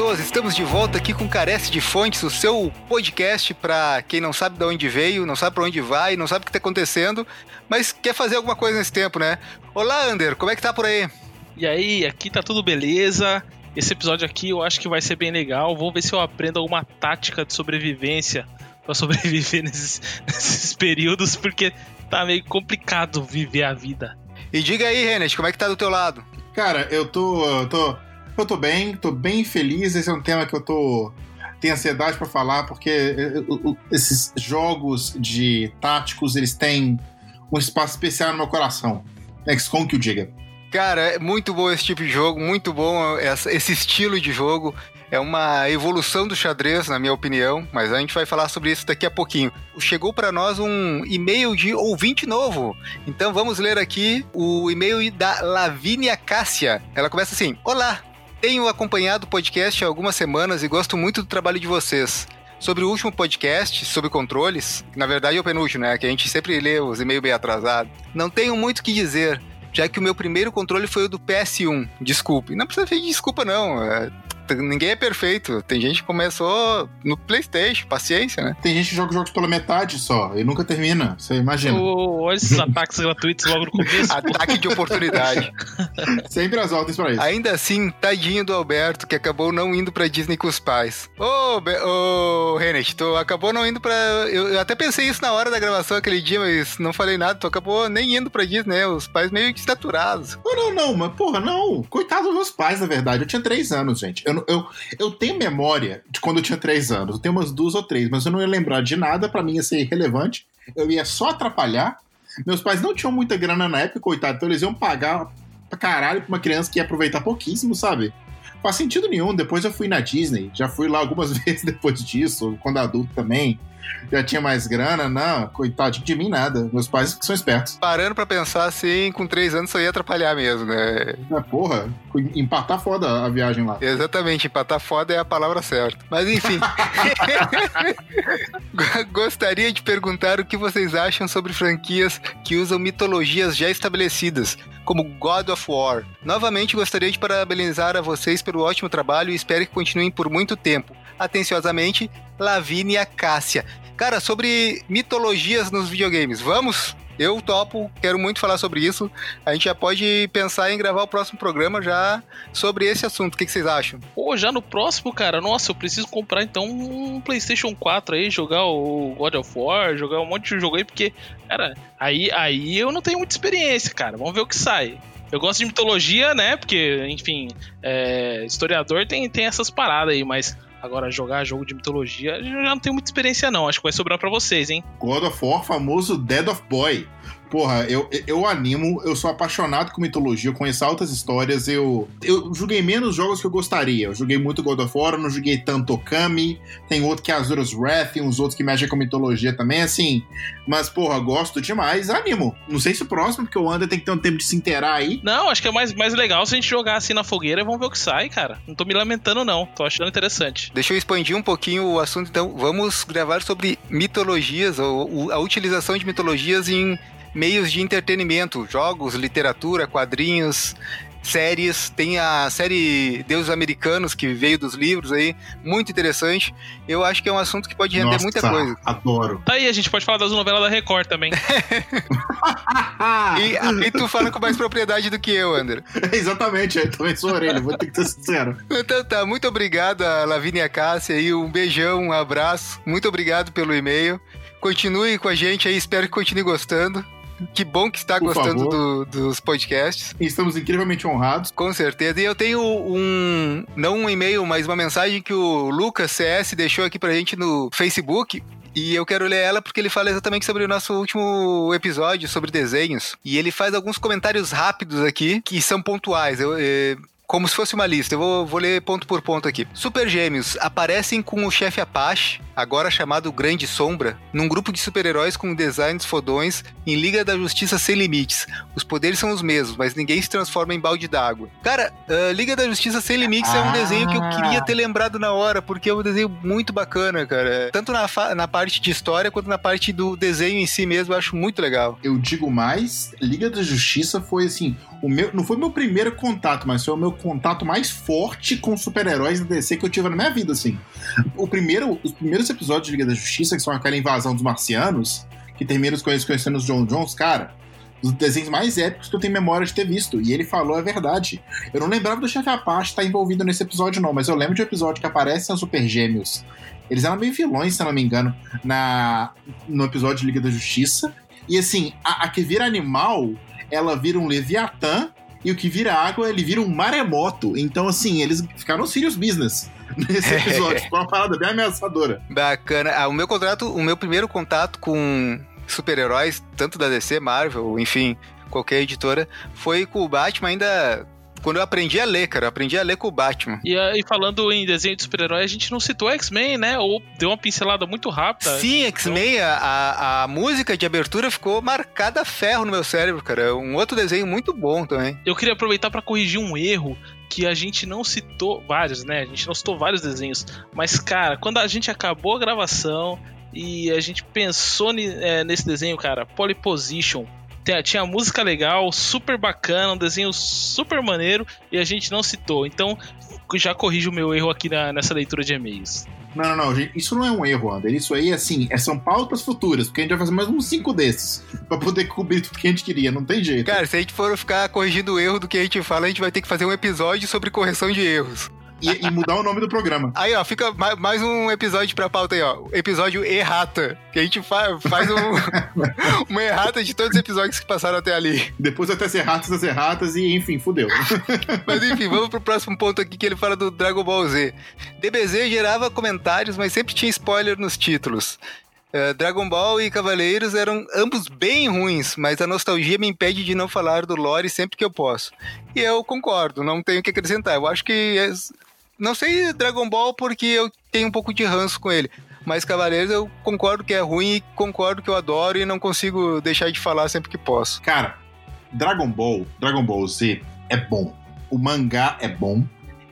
Pessoas! Estamos de volta aqui com Carece de Fontes, o seu podcast para quem não sabe de onde veio, não sabe para onde vai, não sabe o que está acontecendo, mas quer fazer alguma coisa nesse tempo, né? Olá, Ander, como é que tá por aí? E aí, aqui tá tudo beleza? Esse episódio aqui eu acho que vai ser bem legal. Vamos ver se eu aprendo alguma tática de sobrevivência para sobreviver nesses, nesses períodos, porque tá meio complicado viver a vida. E diga aí, Renet, como é que tá do teu lado? Cara, eu tô, eu tô, eu tô bem, tô bem feliz. Esse é um tema que eu tô tenho ansiedade para falar porque eh, esses jogos de táticos eles têm um espaço especial no meu coração. XCOM que o diga. Cara, é muito bom esse tipo de jogo, muito bom esse estilo de jogo. É uma evolução do xadrez, na minha opinião, mas a gente vai falar sobre isso daqui a pouquinho. Chegou para nós um e-mail de ouvinte novo. Então vamos ler aqui o e-mail da Lavínia Cássia. Ela começa assim: Olá, tenho acompanhado o podcast há algumas semanas e gosto muito do trabalho de vocês. Sobre o último podcast, sobre controles, na verdade é o penúltimo, né? Que a gente sempre lê os e-mails bem atrasados. Não tenho muito o que dizer, já que o meu primeiro controle foi o do PS1. Desculpe. Não precisa pedir desculpa, não. É, ninguém é perfeito. Tem gente que começou no PlayStation, paciência, né? Tem gente que joga jogos pela metade só e nunca termina. Você imagina. Oh, olha esses ataques gratuitos logo no começo. Ataque de oportunidade. Sempre as ordens pra isso. Ainda assim, tadinho do Alberto, que acabou não indo pra Disney com os pais. Ô, oh, oh, Renet, tu acabou não indo pra. Eu, eu, até pensei isso na hora da gravação aquele dia, mas não falei nada. Tu acabou nem indo pra Disney, né? Os pais meio que estaturados. Não, não, não, mas porra, não. Coitado dos meus pais, na verdade. Eu tinha três anos, gente. Eu, eu, eu tenho memória de quando eu tinha três anos. Eu tenho umas duas ou três, mas eu não ia lembrar de nada. para mim ia ser irrelevante. Eu ia só atrapalhar. Meus pais não tinham muita grana na época, coitado, então eles iam pagar pra caralho pra uma criança que ia aproveitar pouquíssimo, sabe? Faz sentido nenhum. Depois eu fui na Disney, já fui lá algumas vezes depois disso, quando adulto também já tinha mais grana, não, coitado de mim nada. Meus pais que são espertos. Parando pra pensar assim, com três anos só ia atrapalhar mesmo, né? É, porra, empatar foda a viagem lá. Exatamente, empatar foda é a palavra certa. Mas enfim. Gostaria de perguntar o que vocês acham sobre franquias que usam mitologias já estabelecidas, como God of War. Novamente gostaria de parabenizar a vocês pelo ótimo trabalho e espero que continuem por muito tempo. Atenciosamente, Lavínia Cássia. Cara, sobre mitologias nos videogames, vamos? Eu topo, quero muito falar sobre isso. A gente já pode pensar em gravar o próximo programa já sobre esse assunto. O que, que vocês acham? Pô, já no próximo, cara, nossa, eu preciso comprar então um PlayStation 4 aí, jogar o God of War, jogar um monte de jogo aí, porque, cara, aí, aí eu não tenho muita experiência, cara. Vamos ver o que sai. Eu gosto de mitologia, né? Porque, enfim, é, historiador tem, tem essas paradas aí, mas Agora, jogar jogo de mitologia, eu já não tenho muita experiência, não. Acho que vai sobrar para vocês, hein? God of War, famoso Dead of Boy. Porra, eu, eu animo, eu sou apaixonado com mitologia, eu conheço altas histórias, eu, eu joguei menos jogos que eu gostaria. Eu joguei muito God of War, não joguei tanto Okami, tem outro que é Azura's Wrath, uns outros que mexem com mitologia também, assim. Mas, porra, gosto demais, animo. Não sei se o próximo, porque o Ander tem que ter um tempo de se inteirar aí. Não, acho que é mais, mais legal se a gente jogar assim na fogueira e vamos ver o que sai, cara. Não tô me lamentando, não. Tô achando interessante. Deixa eu expandir um pouquinho o assunto, então. Vamos gravar sobre mitologias, ou a utilização de mitologias em meios de entretenimento, jogos, literatura, quadrinhos, séries. Tem a série Deuses Americanos, que veio dos livros aí, muito interessante. Eu acho que é um assunto que pode render Nossa, muita coisa. Adoro. Tá aí, a gente pode falar das novelas da Record também. e aí tu fala com mais propriedade do que eu, André. Exatamente, eu também sou orelha, vou ter que ser sincero. Então tá, muito obrigado a Lavínia Cássia aí, um beijão, um abraço. Muito obrigado pelo e-mail. Continue com a gente aí, espero que continue gostando. Que bom que está Por gostando do, dos podcasts. Estamos incrivelmente honrados. Com certeza. E eu tenho um, não um e-mail, mas uma mensagem que o Lucas CS deixou aqui pra gente no Facebook. E eu quero ler ela porque ele fala exatamente sobre o nosso último episódio, sobre desenhos. E ele faz alguns comentários rápidos aqui, que são pontuais. Eu, eu, eh, como se fosse uma lista. Eu vou, vou ler ponto por ponto aqui. Super Gêmeos aparecem com o chefe Apache, agora chamado Grande Sombra, num grupo de super-heróis com designs fodões em Liga da Justiça Sem Limites. Os poderes são os mesmos, mas ninguém se transforma em balde d'água. Cara, uh, Liga da Justiça Sem Limites ah. é um desenho que eu queria ter lembrado na hora, porque é um desenho muito bacana, cara. Tanto na, na parte de história quanto na parte do desenho em si mesmo, eu acho muito legal. Eu digo mais, Liga da Justiça foi assim, o meu, não foi meu primeiro contato, mas foi o meu contato mais forte com super-heróis da DC que eu tive na minha vida, assim. O primeiro, os primeiros episódios de Liga da Justiça, que são aquela invasão dos marcianos, que termina os conhecendo os John Jones, cara, dos desenhos mais épicos que eu tenho memória de ter visto. E ele falou a verdade. Eu não lembrava do Chefe Apache estar envolvido nesse episódio, não, mas eu lembro de um episódio que aparecem os Super Gêmeos. Eles eram meio vilões, se eu não me engano, na, no episódio de Liga da Justiça. E assim, a, a que vira animal, ela vira um Leviatã, e o que vira água, ele vira um maremoto. Então, assim, eles ficaram serious business nesse episódio. Ficou uma parada bem ameaçadora. Bacana. Ah, o meu contrato, o meu primeiro contato com super-heróis, tanto da DC, Marvel, enfim, qualquer editora, foi com o Batman ainda quando eu aprendi a ler, cara. Eu aprendi a ler com o Batman. E, e falando em desenho de super-herói, a gente não citou X-Men, né? Ou deu uma pincelada muito rápida. Sim, X-Men, então... a, a música de abertura ficou marcada a ferro no meu cérebro, cara. É um outro desenho muito bom também. Eu queria aproveitar para corrigir um erro que a gente não citou vários, né? A gente não citou vários desenhos. Mas, cara, quando a gente acabou a gravação, e a gente pensou é, nesse desenho, cara, Polyposition. Tinha música legal, super bacana, um desenho super maneiro e a gente não citou. Então já corrijo o meu erro aqui na, nessa leitura de e-mails. Não, não, não, gente, isso não é um erro, Ander. Isso aí, assim, é, são pautas futuras, porque a gente vai fazer mais uns cinco desses pra poder cobrir tudo que a gente queria, não tem jeito. Cara, se a gente for ficar corrigindo o erro do que a gente fala, a gente vai ter que fazer um episódio sobre correção de erros e, e, mudar o nome do programa. Aí, ó, fica mais, mais um episódio pra pauta aí, ó. Episódio errata. Que a gente fa faz um, uma errata de todos os episódios que passaram até ali. Depois até ser erratas das erratas e, enfim, fudeu. mas enfim, vamos pro próximo ponto aqui que ele fala do Dragon Ball Z. DBZ gerava comentários, mas sempre tinha spoiler nos títulos. Uh, Dragon Ball e Cavaleiros eram ambos bem ruins, mas a nostalgia me impede de não falar do lore sempre que eu posso. E eu concordo, não tenho o que acrescentar. Eu acho que é não sei Dragon Ball porque eu tenho um pouco de ranço com ele. Mas Cavaleiros eu concordo que é ruim e concordo que eu adoro e não consigo deixar de falar sempre que posso. Cara, Dragon Ball, Dragon Ball Z é bom. O mangá é bom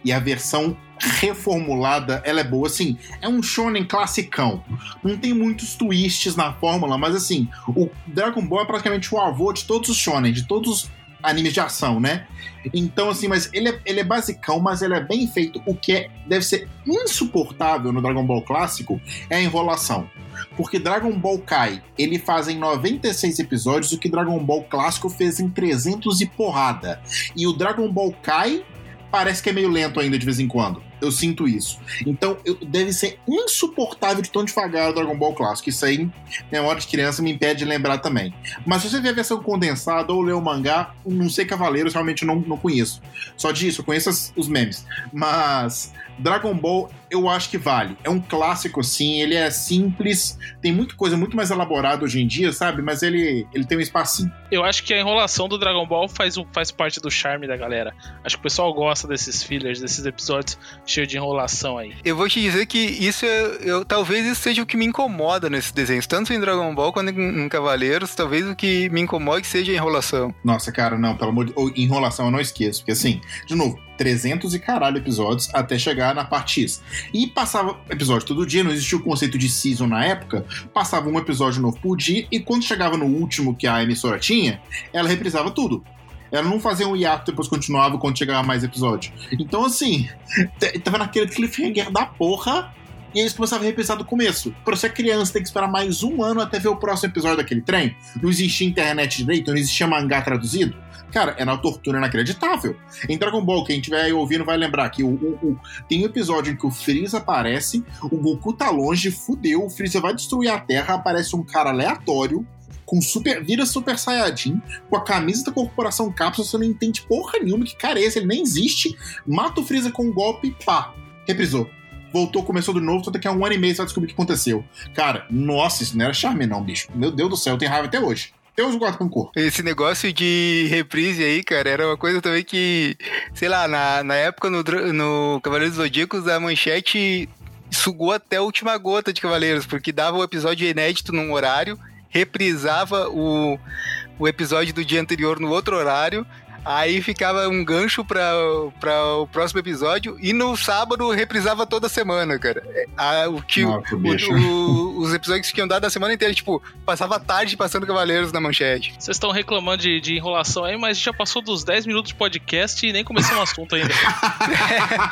e a versão reformulada, ela é boa. Assim, é um shonen classicão. Não tem muitos twists na fórmula, mas assim, o Dragon Ball é praticamente o avô de todos os shonen, de todos os animes de ação, né? Então, assim, mas ele é, ele é basicão, mas ele é bem feito. O que é, deve ser insuportável no Dragon Ball clássico é a enrolação. Porque Dragon Ball Kai, ele faz em 96 episódios o que Dragon Ball clássico fez em 300 e porrada. E o Dragon Ball Kai parece que é meio lento ainda de vez em quando. Eu sinto isso. Então, eu, deve ser insuportável de tão devagar o Dragon Ball clássico. Isso aí, memória de criança, me impede de lembrar também. Mas se você ver a versão condensada ou ler o mangá, não sei Cavaleiros, realmente não, não conheço. Só disso, eu conheço as, os memes. Mas Dragon Ball eu acho que vale. É um clássico, sim, ele é simples, tem muita coisa muito mais elaborada hoje em dia, sabe? Mas ele, ele tem um espacinho. Eu acho que a enrolação do Dragon Ball faz, faz parte do charme da galera. Acho que o pessoal gosta desses fillers, desses episódios cheios de enrolação aí. Eu vou te dizer que isso é, eu, talvez isso seja o que me incomoda nesses desenhos, tanto em Dragon Ball quanto em, em Cavaleiros, talvez o que me incomode seja a enrolação. Nossa, cara, não, pelo amor de enrolação eu não esqueço, porque assim, de novo, 300 e caralho episódios até chegar na parte X. E passava episódio todo dia, não existia o conceito de season na época, passava um episódio novo por dia, e quando chegava no último que a emissora tinha, ela reprisava tudo. Ela não fazia um hiato depois continuava quando chegava mais episódio. Então, assim, tava naquele cliffhanger da porra e eles começavam a reprisar do começo. Pra você criança, tem que esperar mais um ano até ver o próximo episódio daquele trem. Não existia internet direito, não existia mangá traduzido. Cara, era uma tortura inacreditável. Em Dragon Ball, quem estiver ouvindo vai lembrar que o, o, o, tem um episódio em que o Freeza aparece, o Goku tá longe, fudeu, o Freeza vai destruir a Terra, aparece um cara aleatório, com super. vira Super Saiyajin, com a camisa da corporação Cápsula, você não entende porra nenhuma que cara é esse, ele nem existe, mata o Freeza com um golpe, pá, reprisou voltou, começou de novo, só daqui a um ano e meio você vai descobrir o que aconteceu. Cara, nossa, isso não era charme, não, bicho. Meu Deus do céu, eu tenho raiva até hoje. Eu guardo com cor. Esse negócio de reprise aí, cara, era uma coisa também que, sei lá, na, na época no, no Cavaleiros Zodíacos, a manchete sugou até a última gota de Cavaleiros, porque dava o episódio inédito num horário, reprisava o, o episódio do dia anterior no outro horário, Aí ficava um gancho pra, pra o próximo episódio. E no sábado reprisava toda semana, cara. A, o que, Nossa, o- o- os episódios que tinham dado a semana inteira, tipo, passava tarde passando Cavaleiros na manchete. Vocês estão reclamando de, de enrolação aí, mas já passou dos 10 minutos de podcast e nem começou o assunto ainda.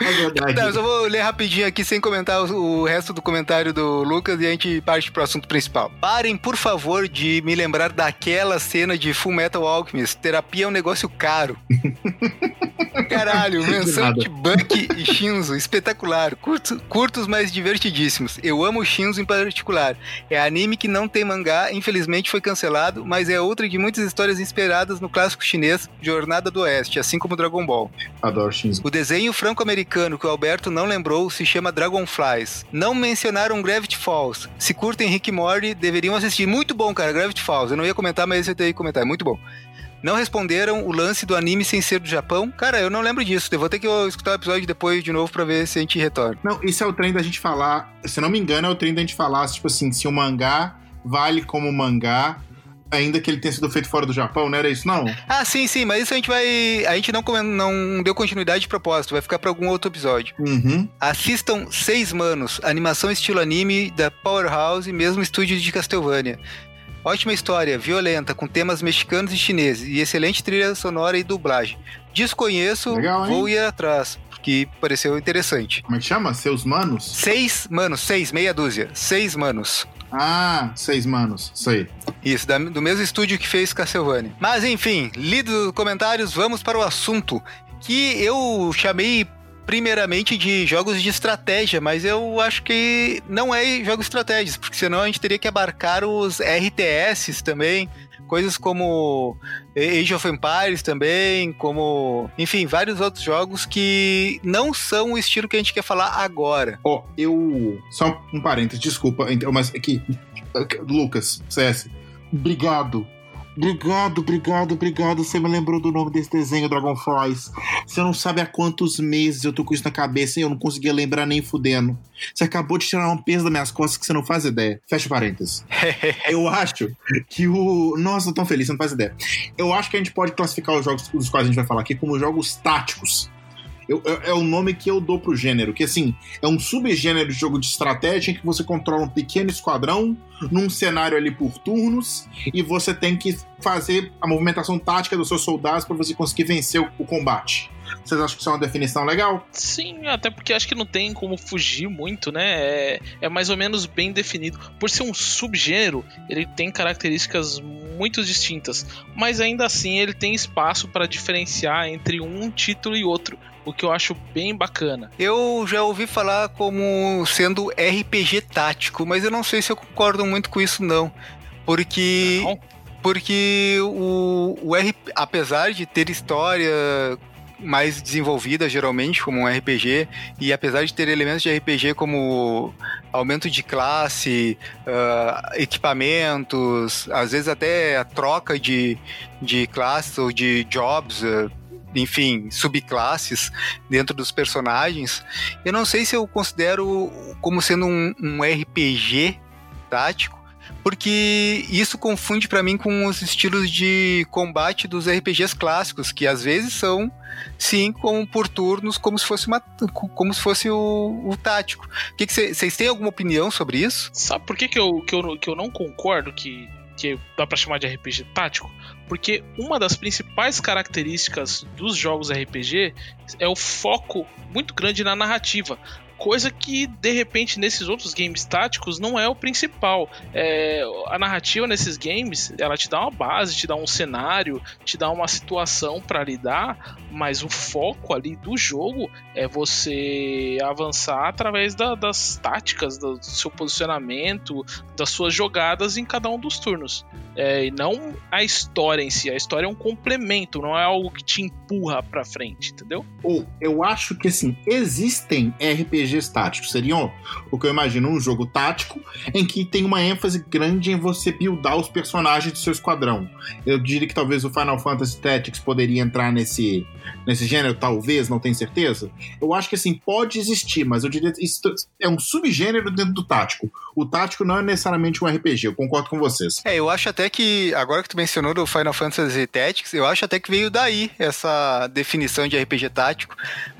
É verdade. Tá, eu só vou ler rapidinho aqui sem comentar o, o resto do comentário do Lucas e a gente parte pro assunto principal. Parem, por favor, de me lembrar daquela cena de Full Metal Alchemist. Terapia é um negócio caro. Caralho, menção de Bucky e Shinzo, espetacular. Curtos, curtos, mas divertidíssimos. Eu amo Shinzo em particular. É anime que não tem mangá, infelizmente foi cancelado, mas é outra de muitas histórias inspiradas no clássico chinês Jornada do Oeste, assim como Dragon Ball. Adoro Shinzo. O desenho franco-americano que o Alberto não lembrou se chama Dragonflies. Não mencionaram Gravity Falls. Se curtem Rick Morty, deveriam assistir. Muito bom, cara, Gravity Falls. Eu não ia comentar, mas eu tenho que comentar. É muito bom. Não responderam o lance do anime sem ser do Japão. Cara, eu não lembro disso. Eu vou ter que escutar o episódio depois de novo pra ver se a gente retorna. Não, isso é o trem da gente falar. Se não me engano, é o trem da gente falar, tipo assim, se o mangá vale como mangá, ainda que ele tenha sido feito fora do Japão, não era isso, não? Ah, sim, sim, mas isso a gente vai. A gente não, não deu continuidade de propósito. Vai ficar pra algum outro episódio. Uhum. Assistam Seis Manos, animação estilo anime da Powerhouse, mesmo estúdio de Castlevania. Ótima história, violenta, com temas mexicanos e chineses, e excelente trilha sonora e dublagem. Desconheço, Legal, vou ir atrás, porque pareceu interessante. Como é que chama? Seus manos? Seis manos, seis, meia dúzia. Seis manos. Ah, seis manos. Isso aí. Isso, da- do mesmo estúdio que fez Castlevania. Mas enfim, lido os comentários, vamos para o assunto. Que eu chamei primeiramente de jogos de estratégia, mas eu acho que não é jogos de estratégias, porque senão a gente teria que abarcar os RTS também. Coisas como Age of Empires também, como. Enfim, vários outros jogos que não são o estilo que a gente quer falar agora. Ó, eu. Só um parênteses, desculpa, então, mas aqui. Lucas, CS. Obrigado. Obrigado, obrigado, obrigado. Você me lembrou do nome desse desenho, Dragonflies. Você não sabe há quantos meses eu tô com isso na cabeça e eu não conseguia lembrar nem fudendo. Você acabou de tirar um peso das minhas costas que você não faz ideia. Fecha parênteses. eu acho que o. Nossa, tô tão feliz, você não faz ideia. Eu acho que a gente pode classificar os jogos dos quais a gente vai falar aqui como jogos táticos. Eu- é, é o nome que eu dou pro gênero, que assim, é um subgênero de jogo de estratégia em que você controla um pequeno esquadrão num cenário ali por turnos e você tem que fazer a movimentação tática dos seus soldados para você conseguir vencer o, o combate. Vocês acham que isso é uma definição legal? Sim, até porque acho que não tem como fugir muito, né? É, é mais ou menos bem definido. Por ser um subgênero, ele tem características muito distintas, mas ainda assim ele tem espaço para diferenciar entre um título e outro, o que eu acho bem bacana. Eu já ouvi falar como sendo RPG tático, mas eu não sei se eu concordo muito com isso, não. Porque. Não? Porque o, o RP, apesar de ter história mais desenvolvida, geralmente, como um RPG, e apesar de ter elementos de RPG como aumento de classe, ah, equipamentos, às vezes até a troca de, de classes ou de jobs, ah, enfim, subclasses dentro dos personagens, eu não sei se eu considero como sendo um, um RPG tático, porque isso confunde pra mim com os estilos de combate dos RPGs clássicos, que às vezes são sim como por turnos, como se fosse uma como se fosse o, o tático. Que que vocês têm alguma opinião sobre isso? Sabe por que, que, eu, que, eu, que eu não concordo que, que dá pra chamar de RPG tático? Porque uma das principais características dos jogos RPG é o foco muito grande na narrativa. Coisa que, de repente, nesses outros games táticos não é o principal. É, a narrativa nesses games, ela te dá uma base, te dá um cenário, te dá uma situação para lidar, mas o foco ali do jogo é você avançar através da- das táticas, do seu posicionamento, das suas jogadas em cada um dos turnos. É, e não a história em si. A história é um complemento, não é algo que te empurra pra frente, entendeu? Ou eu acho que assim, existem RPGs RPGs táticos. Seriam o que eu imagino um jogo tático em que tem uma ênfase grande em você buildar os personagens do seu esquadrão. Eu diria que talvez o Final Fantasy Tactics poderia entrar nesse, nesse gênero, talvez, não tenho certeza. Eu acho que assim, pode existir, mas eu diria que isso é um subgênero dentro do tático. O tático não é necessariamente um RPG, eu concordo com vocês. É, eu acho até que, agora que tu mencionou do Final Fantasy Tactics, eu acho até que veio daí essa definição de RPG tático,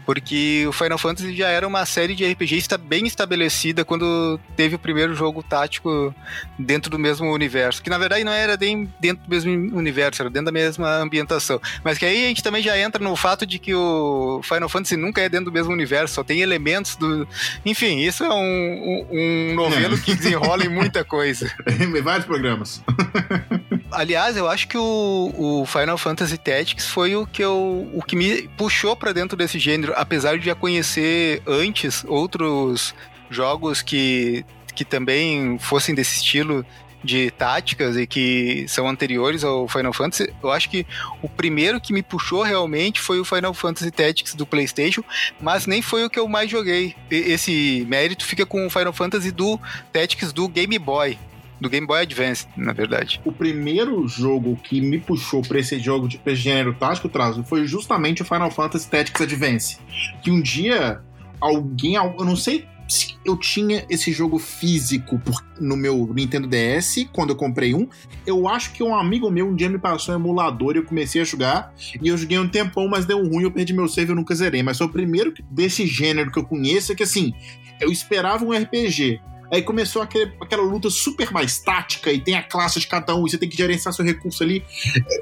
porque o Final Fantasy já era uma série de RPG bem estabelecida quando teve o primeiro jogo tático dentro do mesmo universo, que na verdade não era nem dentro do mesmo universo, era dentro da mesma ambientação. Mas que aí a gente também já entra no fato de que o Final Fantasy nunca é dentro do mesmo universo, só tem elementos do. Enfim, isso é um, um, um novelo é. que desenrola em muita coisa. em vários programas. Aliás, eu acho que o, o, Final Fantasy Tactics foi o que, eu, o que me puxou para dentro desse gênero, apesar de já conhecer antes outros jogos que, que também fossem desse estilo de táticas e que são anteriores ao Final Fantasy, eu acho que o primeiro que me puxou realmente foi o Final Fantasy Tactics do PlayStation, mas nem foi o que eu mais joguei. Esse mérito fica com o Final Fantasy do Tactics do Game Boy do Game Boy Advance, na verdade. O primeiro jogo que me puxou para esse jogo de gênero tático, Trazo, foi justamente o Final Fantasy Tactics Advance. Que um dia alguém, eu não sei se eu tinha esse jogo físico no meu Nintendo DS, quando eu comprei um. Eu acho que um amigo meu um dia me passou um emulador e eu comecei a jogar. E eu joguei um tempão, mas deu ruim, eu perdi meu save e eu nunca zerei. Mas foi o primeiro desse gênero que eu conheço, é que assim, eu esperava um RPG Aí começou aquele, aquela luta super mais tática e tem a classe de cada um e você tem que gerenciar seu recurso ali.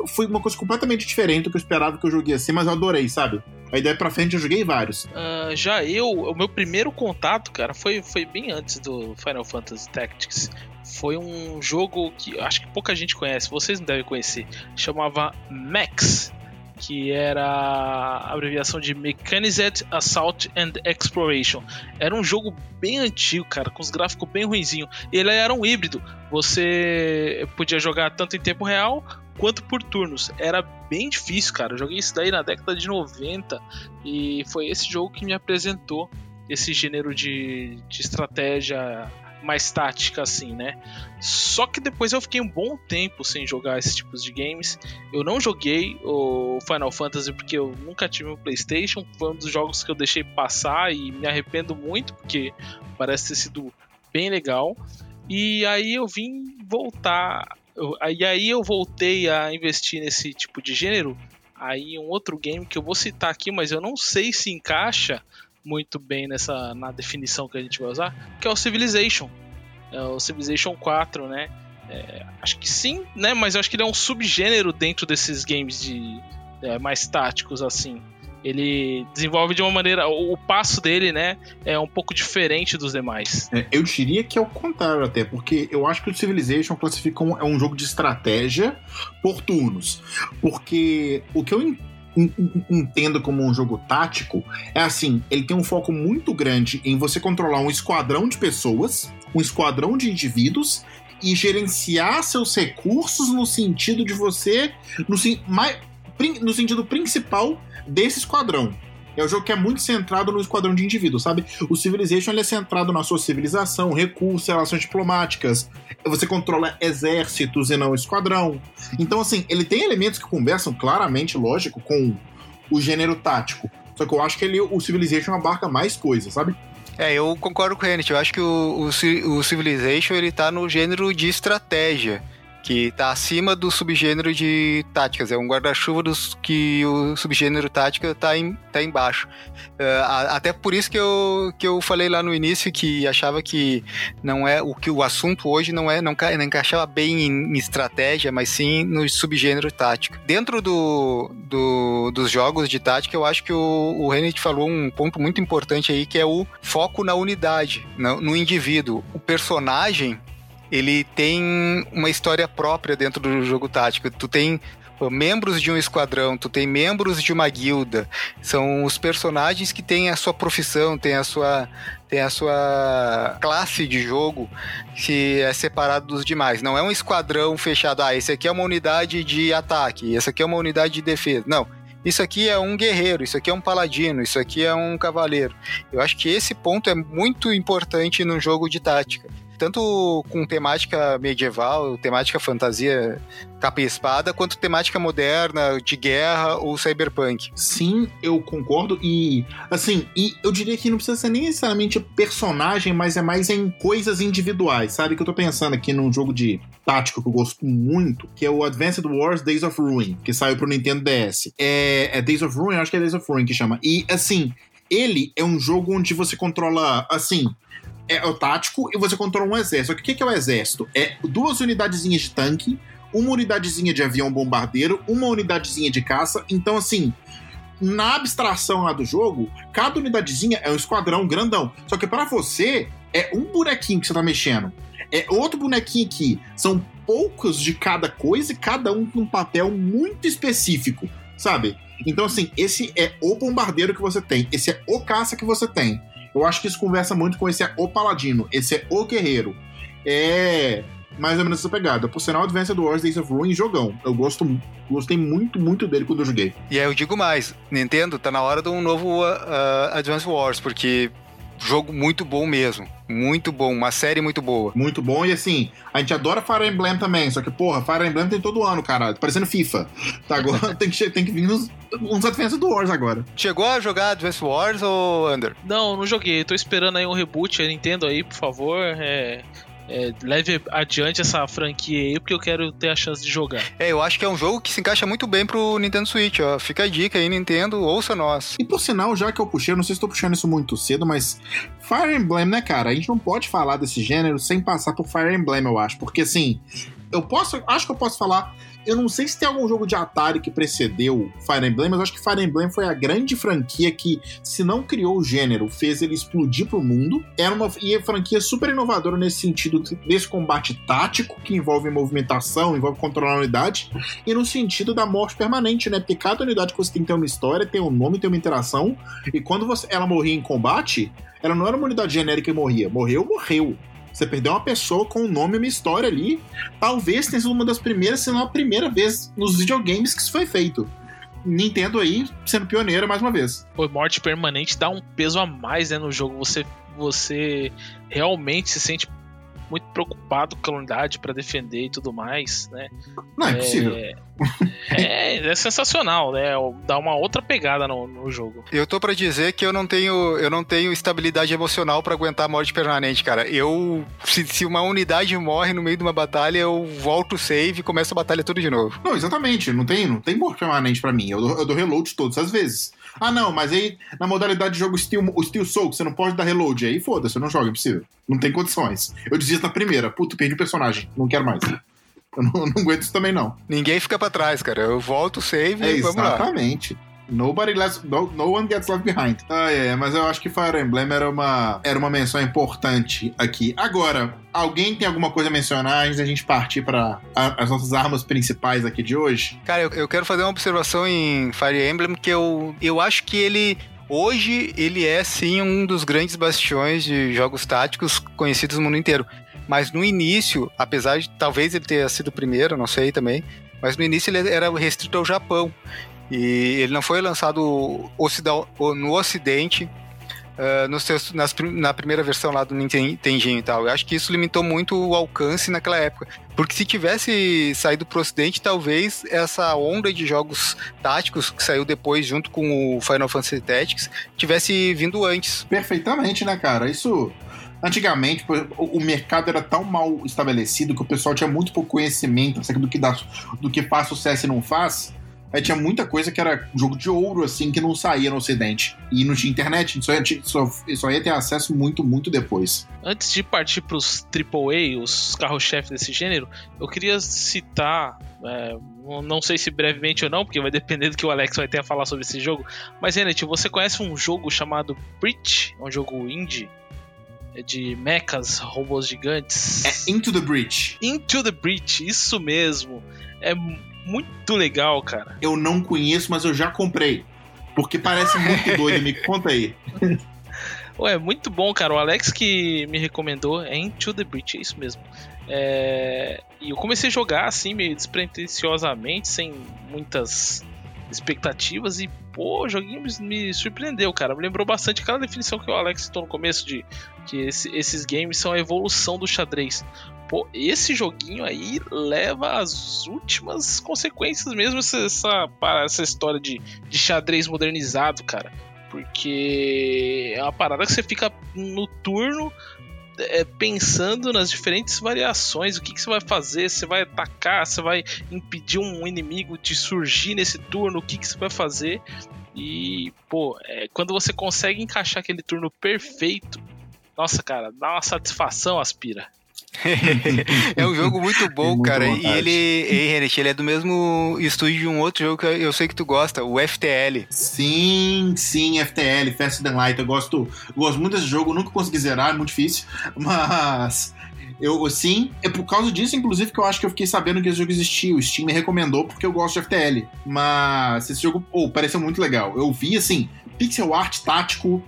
Foi uma coisa completamente diferente do que eu esperava que eu joguei assim, mas eu adorei, sabe? Aí daí pra frente eu joguei vários. Uh, já eu, o meu primeiro contato, cara, foi, foi bem antes do Final Fantasy Tactics. Foi um jogo que acho que pouca gente conhece, vocês não devem conhecer. Chamava Max que era a abreviação de Mechanized Assault and Exploration. Era um jogo bem antigo, cara, com os gráficos bem ruinzinho. Ele era um híbrido. Você podia jogar tanto em tempo real quanto por turnos. Era bem difícil, cara. Eu joguei isso daí na década de 90 e foi esse jogo que me apresentou esse gênero de, de estratégia mais tática assim, né? Só que depois eu fiquei um bom tempo sem jogar esses tipos de games. Eu não joguei o Final Fantasy porque eu nunca tive um PlayStation. Foi um dos jogos que eu deixei passar e me arrependo muito porque parece ter sido bem legal. E aí eu vim voltar. E aí eu voltei a investir nesse tipo de gênero. Aí um outro game que eu vou citar aqui, mas eu não sei se encaixa muito bem nessa na definição que a gente vai usar, que é o Civilization. É o Civilization 4, né? É, acho que sim, né? Mas eu acho que ele é um subgênero dentro desses games de é, mais táticos assim. Ele desenvolve de uma maneira, o, o, passo dele, né, é um pouco diferente dos demais. É, eu diria que é o contrário até, porque eu acho que o Civilization classifica um, é um jogo de estratégia por turnos, porque o que eu entendo como um jogo tático é assim: ele tem um foco muito grande em você controlar um esquadrão de pessoas, um esquadrão de indivíduos e gerenciar seus recursos no sentido de você. No, no sentido principal desse esquadrão. É um jogo que é muito centrado no esquadrão de indivíduos, sabe? O Civilization é centrado na sua civilização, recursos, relações diplomáticas. Você controla exércitos e não esquadrão. Então, assim, ele tem elementos que conversam claramente, lógico, com o gênero tático. Só que eu acho que ele, o Civilization abarca mais coisas, sabe? É, eu concordo com o Renet. Eu acho que o, o, o Civilization ele tá no gênero de estratégia que está acima do subgênero de táticas. É um guarda-chuva dos que o subgênero tática está em, tá embaixo. Uh, até por isso que eu, que eu falei lá no início que achava que não é o que o assunto hoje não é não, não encaixava bem em, em, estratégia, mas sim no subgênero tático. Dentro do, do, dos jogos de tática, eu acho que o, o Renet falou um ponto muito importante aí que é o foco na unidade, no, no indivíduo. O personagem ele tem uma história própria dentro do jogo tático. Tu tem membros de um esquadrão, tu tem membros de uma guilda. São os personagens que têm a sua profissão, têm a sua, tem a sua classe de jogo que é separado dos demais. Não é um esquadrão fechado. Ah, esse aqui é uma unidade de ataque, esse aqui é uma unidade de defesa. Não. isso aqui é um guerreiro, isso aqui é um paladino, isso aqui é um cavaleiro. Eu acho que esse ponto é muito importante num jogo de tática tanto com temática medieval, temática fantasia capa e espada, quanto temática moderna, de guerra ou cyberpunk. Sim, eu concordo. E, assim, e eu diria que não precisa ser nem necessariamente personagem, mas é mais em coisas individuais, sabe? Que eu tô pensando aqui num jogo de tático que eu gosto muito, que é o Advanced Wars Days of Ruin, que saiu pro Nintendo DS. É, é Days of Ruin? Acho que é Days of Ruin que chama. E, assim, ele é um jogo onde você controla, assim, é o tático e você controla um exército. O que é o exército? É duas unidadezinhas de tanque, uma unidadezinha de avião bombardeiro, uma unidadezinha de caça. Então, assim, na abstração lá do jogo, cada unidadezinha é um esquadrão grandão. Só que para você, é um bonequinho que você tá mexendo. É outro bonequinho aqui. São poucos de cada coisa e cada um com um papel muito específico, sabe? Então, assim, esse é o bombardeiro que você tem, esse é o caça que você tem. Eu acho que isso conversa muito com esse é o paladino, esse é o guerreiro. É mais ou menos essa pegada. Por sinal, Advanced Wars Days of Ruin, jogão. Eu gosto, gostei muito, muito dele quando eu joguei. E aí eu digo mais, Nintendo, tá na hora de um novo uh, Advanced Wars, porque jogo muito bom mesmo. Muito bom, uma série muito boa. Muito bom, e assim, a gente adora Fire Emblem também, só que, porra, Fire Emblem tem todo ano, cara, parecendo FIFA. Tá, agora tem que, tem que vir uns, uns Advance Wars agora. Chegou a jogar Advance Wars ou Under? Não, não joguei, tô esperando aí um reboot, Nintendo aí, por favor, é é, leve adiante essa franquia aí, porque eu quero ter a chance de jogar. É, eu acho que é um jogo que se encaixa muito bem pro Nintendo Switch, ó. Fica a dica aí, Nintendo, ouça nós. E por sinal, já que eu puxei, eu não sei se estou puxando isso muito cedo, mas Fire Emblem, né, cara? A gente não pode falar desse gênero sem passar por Fire Emblem, eu acho. Porque assim, eu posso. Acho que eu posso falar eu não sei se tem algum jogo de Atari que precedeu Fire Emblem, mas acho que Fire Emblem foi a grande franquia que, se não criou o gênero, fez ele explodir pro mundo. Era uma e a franquia super inovadora nesse sentido desse combate tático, que envolve movimentação, envolve controlar a unidade, e no sentido da morte permanente, né? Porque cada unidade que você tem ter uma história, tem um nome, tem uma interação, e quando você, ela morria em combate, ela não era uma unidade genérica que morria. Morreu, morreu. Você perdeu uma pessoa com um nome e uma história ali. Talvez tenha sido uma das primeiras, se não a primeira vez nos videogames que isso foi feito. Nintendo aí sendo pioneira mais uma vez. Pô, morte permanente dá um peso a mais né, no jogo. Você, você realmente se sente muito preocupado com a unidade para defender e tudo mais, né? Não, é, é possível. É, é, sensacional, né? Dá uma outra pegada no, no jogo. Eu tô para dizer que eu não tenho, eu não tenho estabilidade emocional para aguentar a morte permanente, cara. Eu se, se, uma unidade morre no meio de uma batalha, eu volto o save e começo a batalha tudo de novo. Não, exatamente. Não tem, não tem morte permanente para mim. Eu dou, eu dou reload todas as vezes. Ah, não, mas aí na modalidade de jogo Steel, o Steel Soul, você não pode dar reload, aí foda-se, eu não jogo, é impossível. Não tem condições. Eu desisto na primeira. Puta, perdi o personagem. Não quero mais. Eu não, não aguento isso também, não. Ninguém fica pra trás, cara. Eu volto, save é, e vamos lá. Exatamente. Nobody left, no, no one gets left behind. Ah, é, mas eu acho que Fire Emblem era uma, era uma menção importante aqui. Agora, alguém tem alguma coisa a mencionar antes da gente partir para as nossas armas principais aqui de hoje? Cara, eu, eu quero fazer uma observação em Fire Emblem que eu, eu acho que ele Hoje ele é sim um dos grandes bastiões de jogos táticos conhecidos no mundo inteiro. Mas no início, apesar de talvez ele ter sido o primeiro, não sei também, mas no início ele era restrito ao Japão. E ele não foi lançado no Ocidente uh, nos nas, na primeira versão lá do Nintendinho e tal. Eu acho que isso limitou muito o alcance naquela época. Porque se tivesse saído pro Ocidente, talvez essa onda de jogos táticos que saiu depois junto com o Final Fantasy Tactics tivesse vindo antes. Perfeitamente, né, cara? Isso Antigamente, o mercado era tão mal estabelecido que o pessoal tinha muito pouco conhecimento do que, dá, do que faz sucesso e não faz. Aí tinha muita coisa que era jogo de ouro, assim, que não saía no ocidente. E não tinha internet, só ia, só, só ia ter acesso muito, muito depois. Antes de partir pros AAA, os carros-chefe desse gênero, eu queria citar, é, não sei se brevemente ou não, porque vai depender do que o Alex vai ter a falar sobre esse jogo, mas Renet, você conhece um jogo chamado Breach? É um jogo indie? É de mechas, robôs gigantes. É Into the Breach. Into the Breach, isso mesmo. É muito legal, cara. Eu não conheço, mas eu já comprei. Porque parece muito doido, me conta aí. Ué, muito bom, cara. O Alex que me recomendou é Into the Breach, é isso mesmo. É... E eu comecei a jogar assim, meio despretensiosamente, sem muitas expectativas e, pô, o joguinho me, surpreendeu, cara. Me lembrou bastante aquela definição que o Alex citou no começo de que esse, esses games são a evolução do xadrez. Pô, esse joguinho aí leva às últimas consequências mesmo essa, essa, essa história de, de xadrez modernizado, cara. Porque é uma parada que você fica no turno é, pensando nas diferentes variações, o que, que, você vai fazer, você vai atacar, você vai impedir um inimigo de surgir nesse turno, o que, que você vai fazer. E, pô, é, quando você consegue encaixar aquele turno perfeito, nossa, cara, dá uma satisfação, aspira. É um jogo muito bom, cara. E ele, ei, ele é do mesmo estúdio de um outro jogo que eu sei que tu gosta, o FTL. Sim, sim, FTL, Fast Than Light. Eu gosto, gosto muito desse jogo, nunca consegui zerar, é muito difícil. Mas eu, sim, é por causa disso, inclusive, que eu acho que eu fiquei sabendo que esse jogo existia. O Steam me recomendou porque eu gosto de FTL. Mas esse jogo, oh, pareceu muito legal. Eu vi, assim, pixel art tático,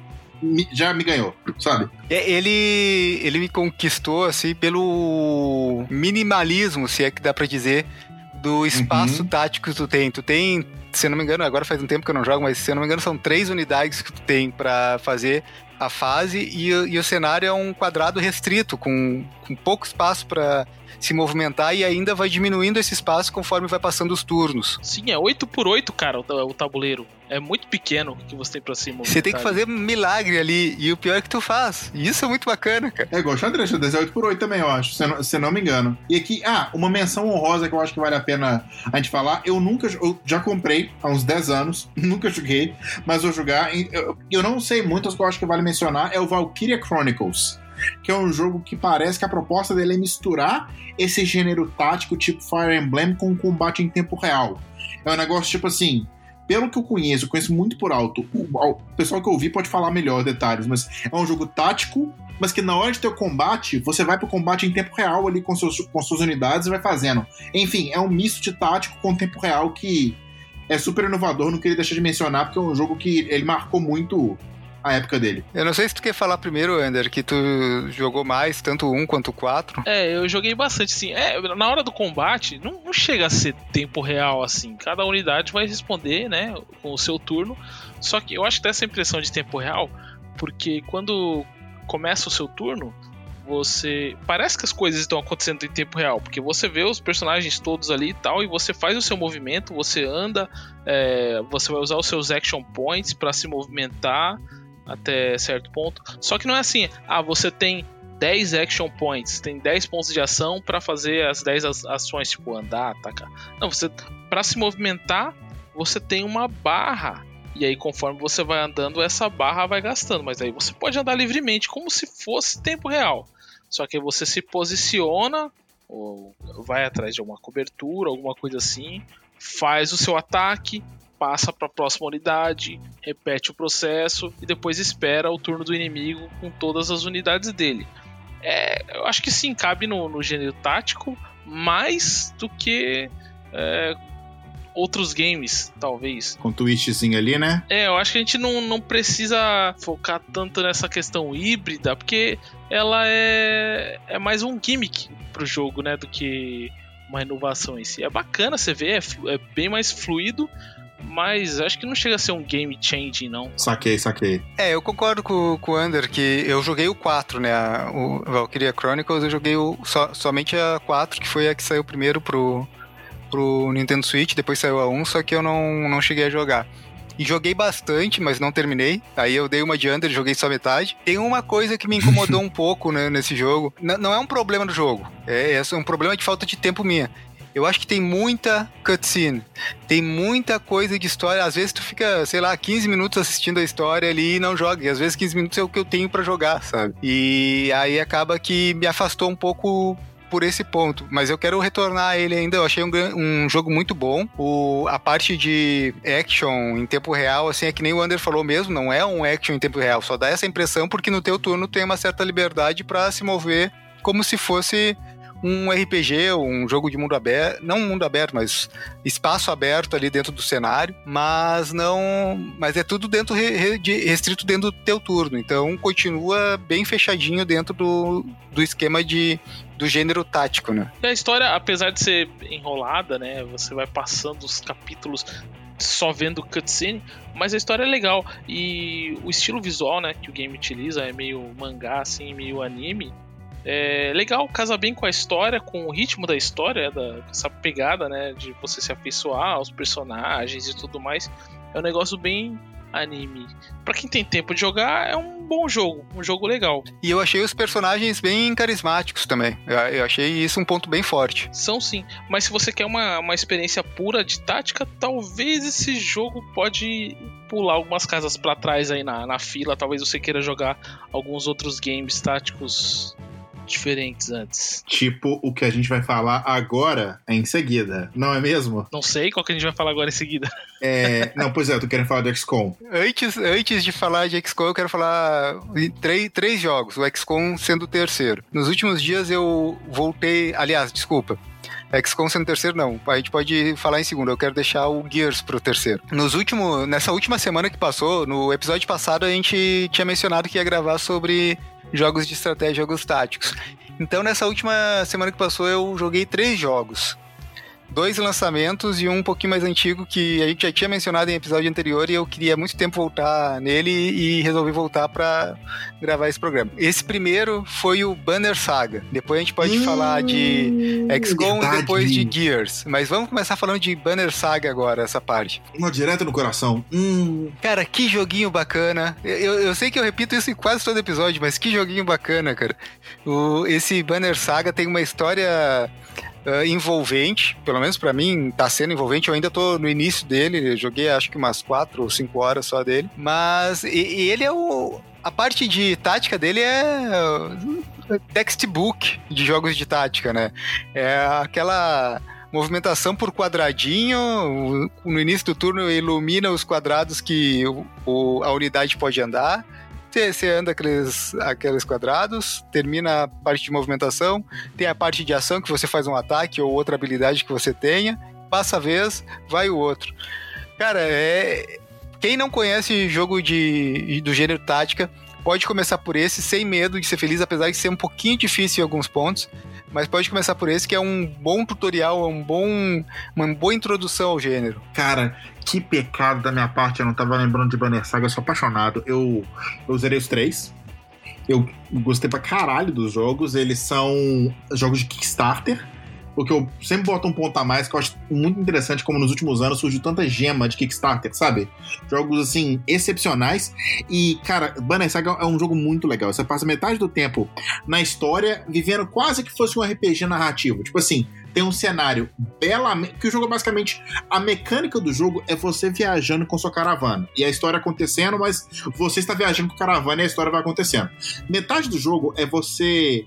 já me ganhou, sabe? É, ele, ele me conquistou, assim, pelo minimalismo, se é que dá pra dizer, do espaço uhum. tático que tu tem. Tu tem, se eu não me engano, agora faz um tempo que eu não jogo, mas se eu não me engano, são três unidades que tu tem para fazer a fase e, e, o cenário é um quadrado restrito, com, com pouco espaço para se movimentar e ainda vai diminuindo esse espaço conforme vai passando os turnos. Sim, é 8 por 8 cara, o, o tabuleiro. É muito pequeno que você tem pra se movimentar. Você tem que fazer milagre ali, e o pior é que tu faz. E isso é muito bacana, cara. É igual xadrez, xadrez é 8 por 8 também, eu acho, se não, se não me engano. E aqui, ah, uma menção honrosa que eu acho que vale a pena a gente falar. Eu nunca, eu já comprei há uns 10 anos, nunca joguei, mas vou jogar. Eu, eu não sei muitas que eu acho que vale mencionar, é o Valkyria Chronicles que é um jogo que parece que a proposta dele é misturar esse gênero tático tipo Fire Emblem com combate em tempo real. É um negócio tipo assim, pelo que eu conheço, eu conheço muito por alto. O, pessoal que eu vi pode falar melhor detalhes, mas é um jogo tático, mas que na hora de ter o combate, você vai pro combate em tempo real ali com, seus, com suas unidades e vai fazendo. Enfim, é um misto de tático com tempo real que é super inovador, não queria deixar de mencionar, porque é um jogo que ele marcou muito a época dele. Eu não sei se tu quer falar primeiro, Ender, que tu jogou mais, tanto um quanto o 4. É, eu joguei bastante, sim. É, na hora do combate, não, não chega a ser tempo real assim. Cada unidade vai responder, né, com o seu turno. Só que eu acho que dá essa impressão de tempo real, porque quando começa o seu turno, você. Parece que as coisas estão acontecendo em tempo real, porque você vê os personagens todos ali e tal, e você faz o seu movimento, você anda, é, você vai usar os seus action points para se movimentar, até certo ponto. Só que não é assim, ah, você tem 10 action points, tem 10 pontos de ação para fazer as 10 ações, tipo andar, atacar. Não, você para se movimentar, você tem uma barra. E aí conforme você vai andando, essa barra vai gastando, mas aí você pode andar livremente como se fosse tempo real. Só que você se posiciona ou vai atrás de alguma cobertura, alguma coisa assim, faz o seu ataque, passa para a próxima unidade, repete o processo e depois espera o turno do inimigo com todas as unidades dele. É, eu acho que sim, cabe no, no gênero tático mais do que é, outros games, talvez. Com twistzinho ali, né? É, eu acho que a gente não, não precisa focar tanto nessa questão híbrida, porque ela é, é mais um gimmick pro jogo, né, do que uma inovação em si. É bacana você ver, é, é bem mais fluido, mas acho que não chega a ser um game changing, não. Saquei, saquei. É, eu concordo com, com o Under que eu joguei o 4, né? O Valkyria Chronicles, eu joguei o, so, somente a 4, que foi a que saiu primeiro pro, pro Nintendo Switch, depois saiu a 1, só que eu não, não cheguei a jogar. E joguei bastante, mas não terminei. Aí eu dei uma de under, joguei só metade. Tem uma coisa que me incomodou um pouco né, nesse jogo. N não é um problema do jogo. É, é um problema de falta de tempo minha. Eu acho que tem muita cutscene, tem muita coisa de história. Às vezes tu fica, sei lá, 15 minutos assistindo a história ali e não joga. E às vezes 15 minutos é o que eu tenho para jogar, sabe? E aí acaba que me afastou um pouco por esse ponto, mas eu quero retornar a ele ainda. Eu achei um, um, jogo muito bom. O, a parte de action em tempo real, assim, é que nem o Ander falou mesmo, não é um action em tempo real. Só dá essa impressão porque no teu turno tem uma certa liberdade para se mover como se fosse um RPG, um jogo de mundo aberto, não mundo aberto, mas espaço aberto ali dentro do cenário, mas não, mas é tudo dentro restrito dentro do teu turno. Então continua bem fechadinho dentro do, do esquema de do gênero tático, né? E a história, apesar de ser enrolada, né, você vai passando os capítulos só vendo cutscene, mas a história é legal. E o estilo visual, né, que o game utiliza é meio mangá, assim, meio anime. É legal, casa bem com a história, com o ritmo da história, da, essa pegada, né, de você se afeiçoar aos personagens e tudo mais. É um negócio bem anime. Para quem tem tempo de jogar, é um bom jogo, um jogo legal. E eu achei os personagens bem carismáticos também. Eu, eu achei isso um ponto bem forte. São sim, mas se você quer uma, uma experiência pura de tática, talvez esse jogo pode pular algumas casas para trás aí na, na fila. Talvez você queira jogar alguns outros games táticos diferentes antes. Tipo o que a gente vai falar agora em seguida, não é mesmo? Não sei qual que a gente vai falar agora em seguida. É, não, pois é, eu tô querendo falar do XCOM. Antes, antes de falar de XCOM, eu quero falar três, três jogos, o XCOM sendo o terceiro. Nos últimos dias eu voltei, aliás, desculpa, XCOM sendo terceiro, não. A gente pode falar em segundo. Eu quero deixar o Gears pro terceiro. Nos últimos, nessa última semana que passou, no episódio passado, a gente tinha mencionado que ia gravar sobre jogos de estratégia, jogos táticos. Então, nessa última semana que passou, eu joguei três jogos. Dois lançamentos e um um pouquinho mais antigo que a gente já tinha mencionado em episódio anterior e eu queria há muito tempo voltar nele e resolvi voltar para gravar esse programa. Esse primeiro foi o Banner Saga. Depois a gente pode hum, falar de XCOM e depois de Gears. Mas vamos começar falando de Banner Saga agora, essa parte. Uma direta no coração. Hum. Cara, que joguinho bacana. Eu, eu sei que eu repito isso em quase todo episódio, mas que joguinho bacana, cara. O, esse Banner Saga tem uma história uh, envolvente, pelo menos para mim tá sendo envolvente. Eu ainda tô no início dele, joguei acho que umas 4 ou 5 horas só dele. Mas e, e ele é o. A parte de tática dele é textbook de jogos de tática, né? É aquela movimentação por quadradinho. No início do turno ilumina os quadrados que o, a unidade pode andar. Você anda aqueles, aqueles quadrados, termina a parte de movimentação, tem a parte de ação que você faz um ataque ou outra habilidade que você tenha, passa a vez, vai o outro. Cara, é. Quem não conhece jogo de, do gênero tática, pode começar por esse sem medo de ser feliz, apesar de ser um pouquinho difícil em alguns pontos. Mas pode começar por esse, que é um bom tutorial, um bom, uma boa introdução ao gênero. Cara, que pecado da minha parte, eu não tava lembrando de Banner Saga, eu sou apaixonado. Eu, eu zerei os três. Eu gostei pra caralho dos jogos. Eles são jogos de Kickstarter. O que eu sempre boto um ponto a mais, que eu acho muito interessante como nos últimos anos surgiu tanta gema de Kickstarter, sabe? Jogos, assim, excepcionais. E, cara, Banner Saga é um jogo muito legal. Você passa metade do tempo na história, vivendo quase que fosse um RPG narrativo. Tipo assim, tem um cenário belamente. Que o jogo é basicamente. A mecânica do jogo é você viajando com sua caravana. E a história acontecendo, mas você está viajando com a caravana e a história vai acontecendo. Metade do jogo é você.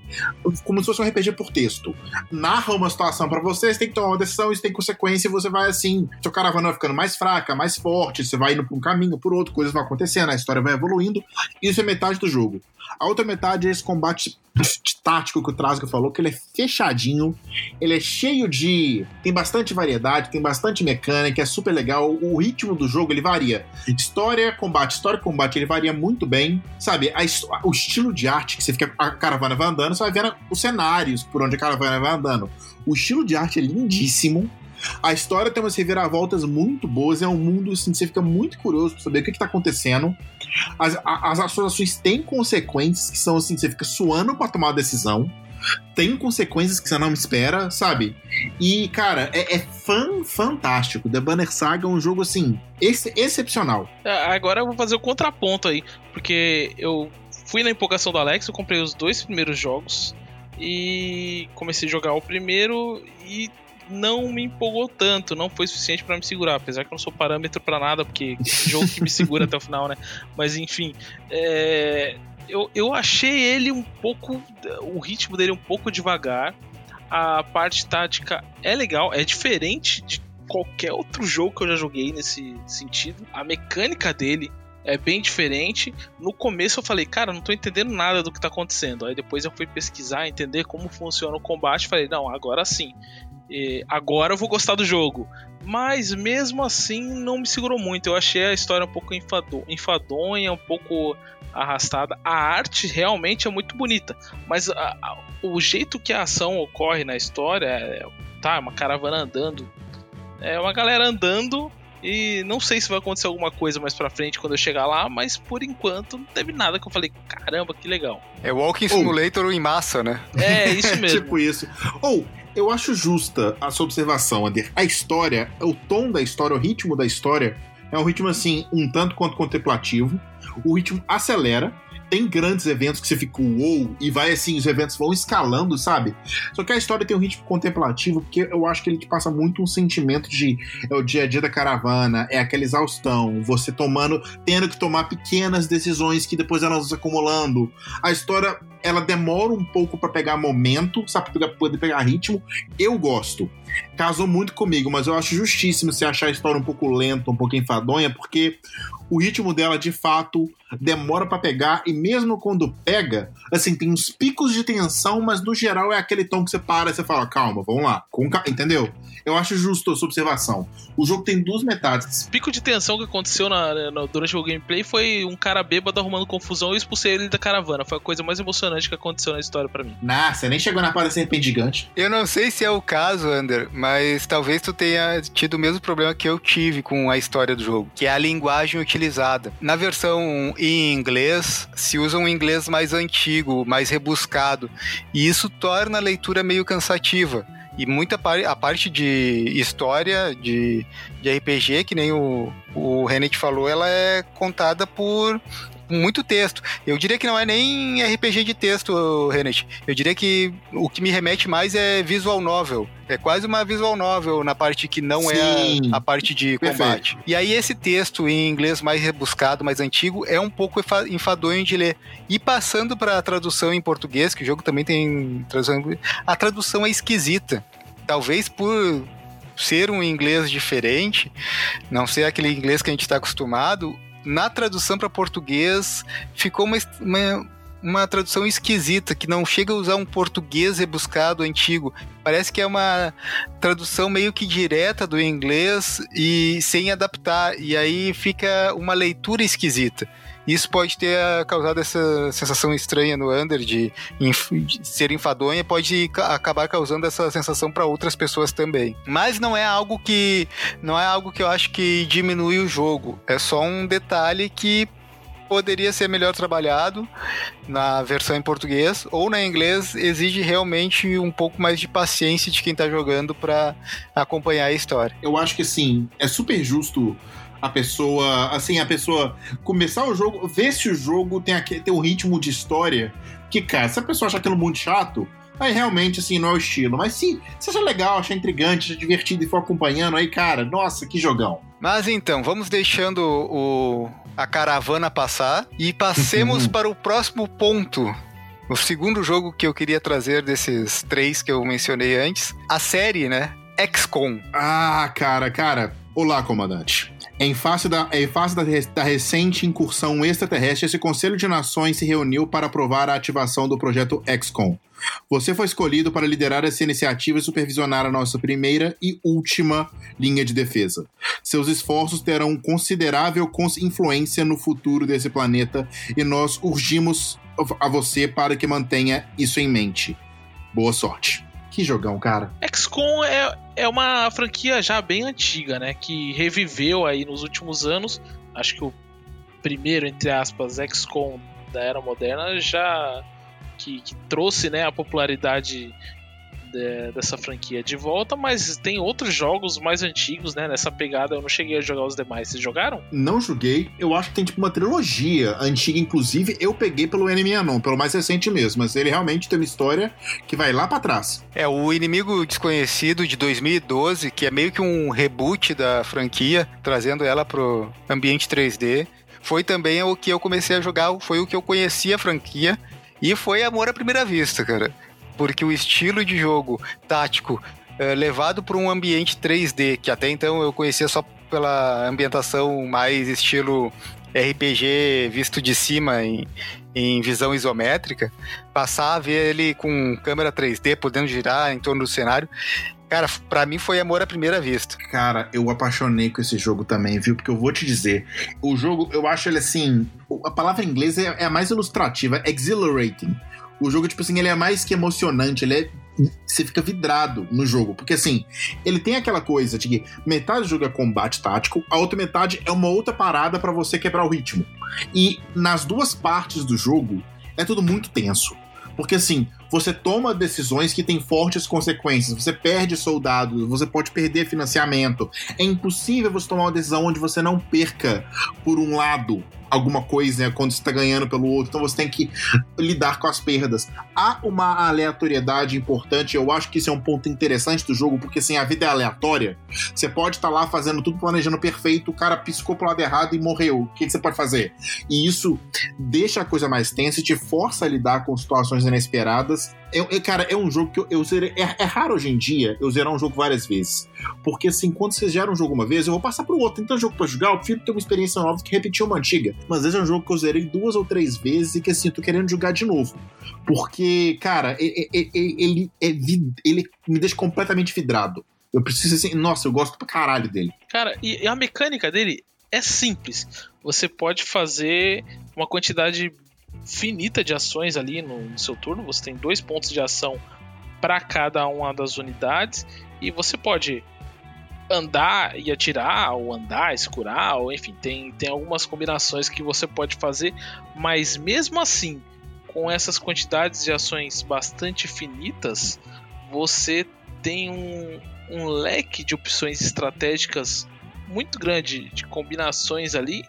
Como se fosse um RPG por texto. Narra uma situação para você, você tem que tomar uma decisão, isso tem consequência, e você vai assim. Sua caravana vai ficando mais fraca, mais forte, você vai indo por um caminho, por outro, coisas vão acontecendo, a história vai evoluindo. Isso é metade do jogo. A outra metade é esse combate tático que o Trasgo falou, que ele é fechadinho, ele é cheio de. tem bastante variedade, tem bastante mecânica, é super legal. O ritmo do jogo ele varia. História, combate, história, combate, ele varia muito bem. Sabe, a, o estilo de arte que você fica. A caravana vai andando, você vai vendo os cenários por onde a caravana vai andando. O estilo de arte é lindíssimo. A história tem umas reviravoltas muito boas, é um mundo assim, você fica muito curioso pra saber o que, que tá acontecendo. As, as, as suas ações têm consequências que são assim, você fica suando pra tomar a decisão. Tem consequências que você não espera, sabe? E, cara, é, é fan, fantástico. The Banner Saga é um jogo, assim, ex excepcional. É, agora eu vou fazer o contraponto aí, porque eu fui na empolgação do Alex, eu comprei os dois primeiros jogos e comecei a jogar o primeiro e não me empolgou tanto, não foi suficiente para me segurar, apesar que eu não sou parâmetro para nada, porque jogo que me segura até o final, né? Mas enfim, é, eu, eu achei ele um pouco, o ritmo dele um pouco devagar. A parte tática é legal, é diferente de qualquer outro jogo que eu já joguei nesse sentido. A mecânica dele é bem diferente. No começo eu falei, cara, não tô entendendo nada do que tá acontecendo. Aí depois eu fui pesquisar, entender como funciona o combate. Falei, não, agora sim agora eu vou gostar do jogo. Mas mesmo assim não me segurou muito. Eu achei a história um pouco enfadonha, um pouco arrastada. A arte realmente é muito bonita, mas a, a, o jeito que a ação ocorre na história, é, tá, uma caravana andando, é uma galera andando E não sei se vai acontecer alguma coisa mais pra frente quando eu chegar lá, mas por enquanto não teve nada que eu falei, caramba, que legal. É Walking Simulator oh. em massa, né? É, isso mesmo. tipo isso. Ou, oh, eu acho justa a sua observação, Ander. A história, o tom da história, o ritmo da história é um ritmo assim, um tanto quanto contemplativo. O ritmo acelera tem grandes eventos que você fica uou, e vai assim, os eventos vão escalando, sabe? Só que a história tem um ritmo contemplativo, porque eu acho que ele te passa muito um sentimento de é o dia a dia da caravana, é aquela exaustão, você tomando, tendo que tomar pequenas decisões que depois elas vão acumulando. A história ela demora um pouco para pegar momento, sabe, pra poder pegar ritmo. Eu gosto. Casou muito comigo, mas eu acho justíssimo se achar a história um pouco lenta, um pouco enfadonha, porque o ritmo dela de fato demora para pegar e mesmo quando pega, assim, tem uns picos de tensão, mas no geral é aquele tom que você para e você fala, calma, vamos lá, com entendeu? Eu acho justo a sua observação. O jogo tem duas metades. O pico de tensão que aconteceu na, na, durante o gameplay foi um cara bêbado arrumando confusão e expulsei ele da caravana. Foi a coisa mais emocionante que aconteceu na história para mim. Nah, você nem chegou na parte serpente gigante. Eu não sei se é o caso, Ander, mas talvez tu tenha tido o mesmo problema que eu tive com a história do jogo, que é a linguagem utilizada. Na versão em inglês, se usa um inglês mais antigo, mais rebuscado, e isso torna a leitura meio cansativa. E muita par a parte de história, de, de RPG, que nem o, o Renet falou, ela é contada por muito texto. Eu diria que não é nem RPG de texto, Renet. Eu diria que o que me remete mais é visual novel. É quase uma visual novel na parte que não Sim. é a, a, parte de Perfeito. combate. E aí esse texto em inglês mais rebuscado, mais antigo, é um pouco enfadonho de ler. E passando para a tradução em português, que o jogo também tem tradução, a tradução é esquisita. Talvez por ser um inglês diferente, não ser aquele inglês que a gente está acostumado, na tradução para português ficou uma, uma, uma, tradução esquisita, que não chega a usar um português rebuscado antigo. Parece que é uma tradução meio que direta do inglês e sem adaptar. E aí fica uma leitura esquisita. Isso pode ter causado essa sensação estranha no Under de, de ser enfadonha, pode acabar causando essa sensação para outras pessoas também. Mas não é algo que não é algo que eu acho que diminui o jogo. É só um detalhe que poderia ser melhor trabalhado na versão em português ou na inglês exige realmente um pouco mais de paciência de quem está jogando para acompanhar a história. Eu acho que sim, é super justo a pessoa, assim, a pessoa começar o jogo, ver se o jogo tem, aquele, tem um ritmo de história que, cara, se a pessoa achar aquilo muito chato, aí realmente, assim, não é o estilo. Mas se, se acha legal, achar intrigante, achar divertido e for acompanhando, aí, cara, nossa, que jogão. Mas então, vamos deixando o, a caravana passar e passemos para o próximo ponto. O segundo jogo que eu queria trazer desses três que eu mencionei antes, a série, né? XCOM. Ah, cara, cara. Olá, comandante. Em face, da, em face da, da, recente incursão extraterrestre, esse Conselho de Nações se reuniu para aprovar a ativação do projeto XCOM. Você foi escolhido para liderar essa iniciativa e supervisionar a nossa primeira e última linha de defesa. Seus esforços terão considerável influência no futuro desse planeta e nós urgimos a você para que mantenha isso em mente. Boa sorte. Que jogão, cara. XCOM é, é uma franquia já bem antiga, né? Que reviveu aí nos últimos anos. Acho que o primeiro, entre aspas, XCOM da era moderna já que, que trouxe né, a popularidade de, dessa franquia de volta, mas tem outros jogos mais antigos, né? Nessa pegada, eu não cheguei a jogar os demais. Vocês jogaram? Não joguei. Eu acho que tem tipo uma trilogia antiga, inclusive. Eu peguei pelo Enemy não, pelo mais recente mesmo. Mas ele realmente tem uma história que vai lá para trás. É, o Inimigo Desconhecido de 2012, que é meio que um reboot da franquia, trazendo ela pro ambiente 3D. Foi também o que eu comecei a jogar, foi o que eu conheci a franquia. E foi amor à primeira vista, cara porque o estilo de jogo tático é, levado para um ambiente 3D, que até então eu conhecia só pela ambientação mais estilo RPG visto de cima em, em visão isométrica, passar a ver ele com câmera 3D podendo girar em torno do cenário. Cara, para mim foi amor à primeira vista. Cara, eu apaixonei com esse jogo também, viu? Porque eu vou te dizer, o jogo, eu acho ele assim, a palavra em inglês é, é a mais ilustrativa, exhilarating. O jogo, tipo assim, ele é mais que emocionante, ele é você fica vidrado no jogo. Porque assim, ele tem aquela coisa de que metade do jogo é combate tático, a outra metade é uma outra parada para você quebrar o ritmo. E nas duas partes do jogo é tudo muito tenso. Porque assim, você toma decisões que têm fortes consequências. Você perde soldados, você pode perder financiamento. É impossível você tomar uma decisão onde você não perca por um lado alguma coisa né, quando você está ganhando pelo outro, então você tem que lidar com as perdas. Há uma aleatoriedade importante, eu acho que isso é um ponto interessante do jogo, porque assim, a vida é aleatória. Você pode estar tá lá fazendo tudo planejando perfeito, o cara piscou pro lado errado e morreu. O que, que você pode fazer? E isso deixa a coisa mais tensa e te força a lidar com situações inesperadas é, cara, é um jogo que eu, eu zerei. É, é, raro hoje em dia eu zerar um jogo várias vezes. Porque, assim, quando você zera um jogo uma vez, eu vou passar pro outro. Então, jogo pra jogar, eu prefiro ter uma experiência nova que repetir uma antiga. Mas esse é um jogo que eu zerei duas ou três vezes e que, assim, eu tô querendo jogar de novo. Porque, cara, ele, ele, ele me deixa completamente vidrado. Eu preciso, assim, nossa, eu gosto pra caralho dele. Cara, e a mecânica dele é simples. Você pode fazer uma quantidade finita de ações ali no, no seu turno. Você tem dois pontos de ação para cada uma das unidades. E você pode andar e atirar, ou andar, escurar, ou enfim, tem, tem algumas combinações que você pode fazer, mas mesmo assim, com essas quantidades de ações bastante finitas, você tem um, um leque de opções estratégicas muito grande de combinações ali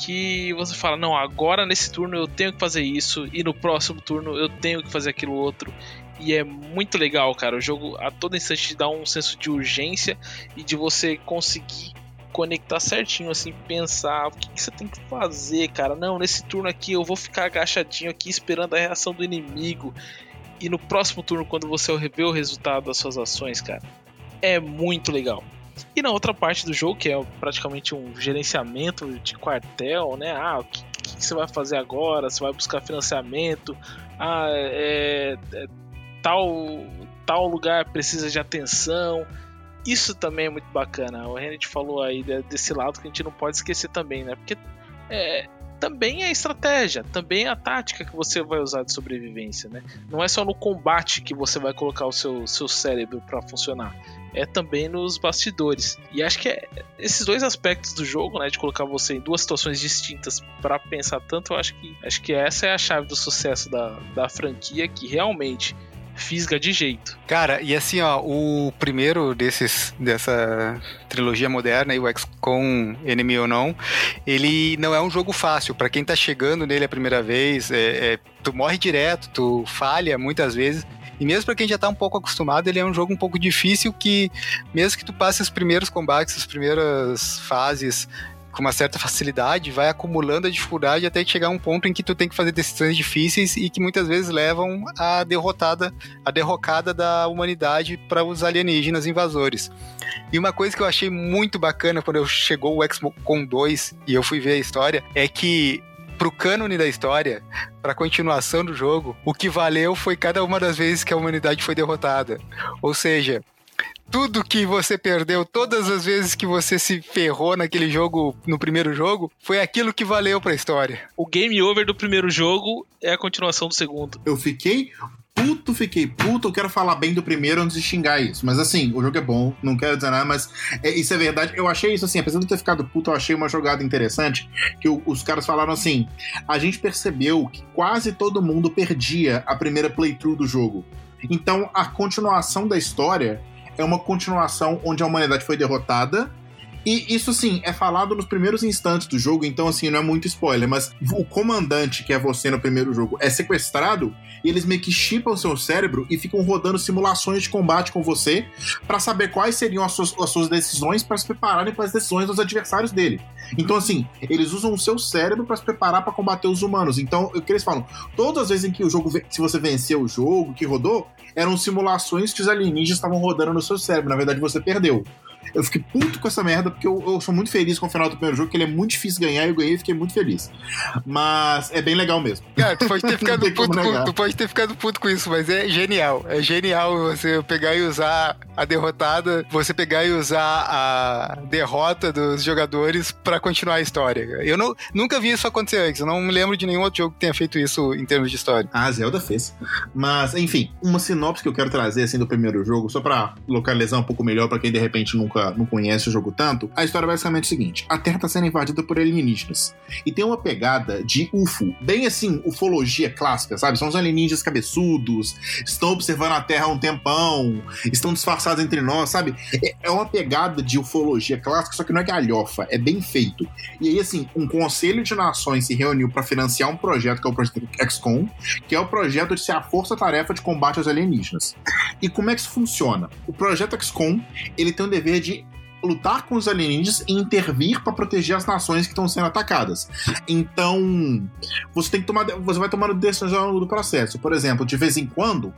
que você fala, não, agora nesse turno eu tenho que fazer isso, e no próximo turno eu tenho que fazer aquilo outro. E é muito legal, cara. O jogo a todo instante te dá um senso de urgência e de você conseguir conectar certinho, assim, pensar o que, que, você tem que fazer, cara. Não, nesse turno aqui eu vou ficar agachadinho aqui esperando a reação do inimigo. E no próximo turno, quando você vê o resultado das suas ações, cara, é muito legal. E na outra parte do jogo, que é praticamente um gerenciamento de quartel, né? Ah, o que, que você vai fazer agora? Você vai buscar financiamento? Ah, é, é, tal, tal lugar precisa de atenção. Isso também é muito bacana. O Renan falou aí desse lado que a gente não pode esquecer também, né? Porque é, também é a estratégia, também é a tática que você vai usar de sobrevivência, né? Não é só no combate que você vai colocar o seu, seu cérebro para funcionar é também nos bastidores. E acho que é esses dois aspectos do jogo, né, de colocar você em duas situações distintas para pensar tanto, eu acho que acho que essa é a chave do sucesso da, da franquia que realmente fisga de jeito. Cara, e assim, ó, o primeiro desses dessa trilogia moderna, o XCOM Enemy ou não, ele não é um jogo fácil para quem tá chegando nele a primeira vez, é, é, tu morre direto, tu falha muitas vezes. E mesmo para quem já tá um pouco acostumado, ele é um jogo um pouco difícil que, mesmo que tu passe os primeiros combates, as primeiras fases com uma certa facilidade, vai acumulando a dificuldade até chegar a um ponto em que tu tem que fazer decisões difíceis e que muitas vezes levam à derrotada, a derrocada da humanidade para os alienígenas invasores. E uma coisa que eu achei muito bacana quando eu chegou o XCOM 2 e eu fui ver a história é que pro cânone da história, pra continuação do jogo, o que valeu foi cada uma das vezes que a humanidade foi derrotada. Ou seja, tudo que você perdeu, todas as vezes que você se ferrou naquele jogo, no primeiro jogo, foi aquilo que valeu pra história. O game over do primeiro jogo é a continuação do segundo. Eu fiquei puto, fiquei puto. Eu quero falar bem do primeiro antes de xingar isso. Mas assim, o jogo é bom, não quero dizer nada, mas é, isso é verdade. Eu achei isso assim, apesar de eu ter ficado puto, eu achei uma jogada interessante. Que o, os caras falaram assim: a gente percebeu que quase todo mundo perdia a primeira playthrough do jogo. Então a continuação da história é uma continuação onde a humanidade foi derrotada e isso, sim, é falado nos primeiros instantes do jogo, então, assim, não é muito spoiler, mas o comandante, que é você no primeiro jogo, é sequestrado e eles meio que chipam seu cérebro e ficam rodando simulações de combate com você para saber quais seriam as suas, as suas decisões para se prepararem para as decisões dos adversários dele. Então, assim, eles usam o seu cérebro para se preparar para combater os humanos. Então, o que eles falam? Todas as vezes em que o jogo, se você venceu o jogo, que rodou, eram simulações que os alienígenas estavam rodando no seu cérebro. Na verdade, você perdeu. Eu fiquei puto com essa merda, porque eu, eu sou muito feliz com o final do primeiro jogo, que ele é muito difícil ganhar, e eu ganhei e fiquei muito feliz. Mas é bem legal mesmo. Cara, tu pode ter ficado puto com, tu pode ter ficado puto com isso, mas é genial. É genial você pegar e usar a derrotada, você pegar e usar a derrota dos jogadores para continuar a história. Eu não, nunca vi isso acontecer antes. Eu não me lembro de nenhum outro jogo que tenha feito isso em termos de história. Ah, Zelda fez. Mas, enfim, uma sinopse que eu quero trazer assim do primeiro jogo, só para localizar um pouco melhor para quem de repente nunca não conhece o jogo tanto. A história é basicamente o seguinte: a Terra tá sendo invadida por alienígenas. E tem uma pegada de UFO, bem assim, ufologia clássica, sabe? São os alienígenas cabeçudos, estão observando a Terra há um tempão, estão disfarçados entre nós, sabe? É, é uma pegada de ufologia clássica, só que não é galhofa, é bem feito. E aí, assim, um conselho de nações se reuniu para financiar um projeto que é o projeto XCOM, que é o projeto de ser a força-tarefa de combate aos alienígenas. E como é que isso funciona? O projeto XCOM, ele tem o dever de lutar com os alienígenas e intervir para proteger as nações que estão sendo atacadas. Então, você tem que tomar, você vai tomando decisões ao longo do processo. Por exemplo, de vez em quando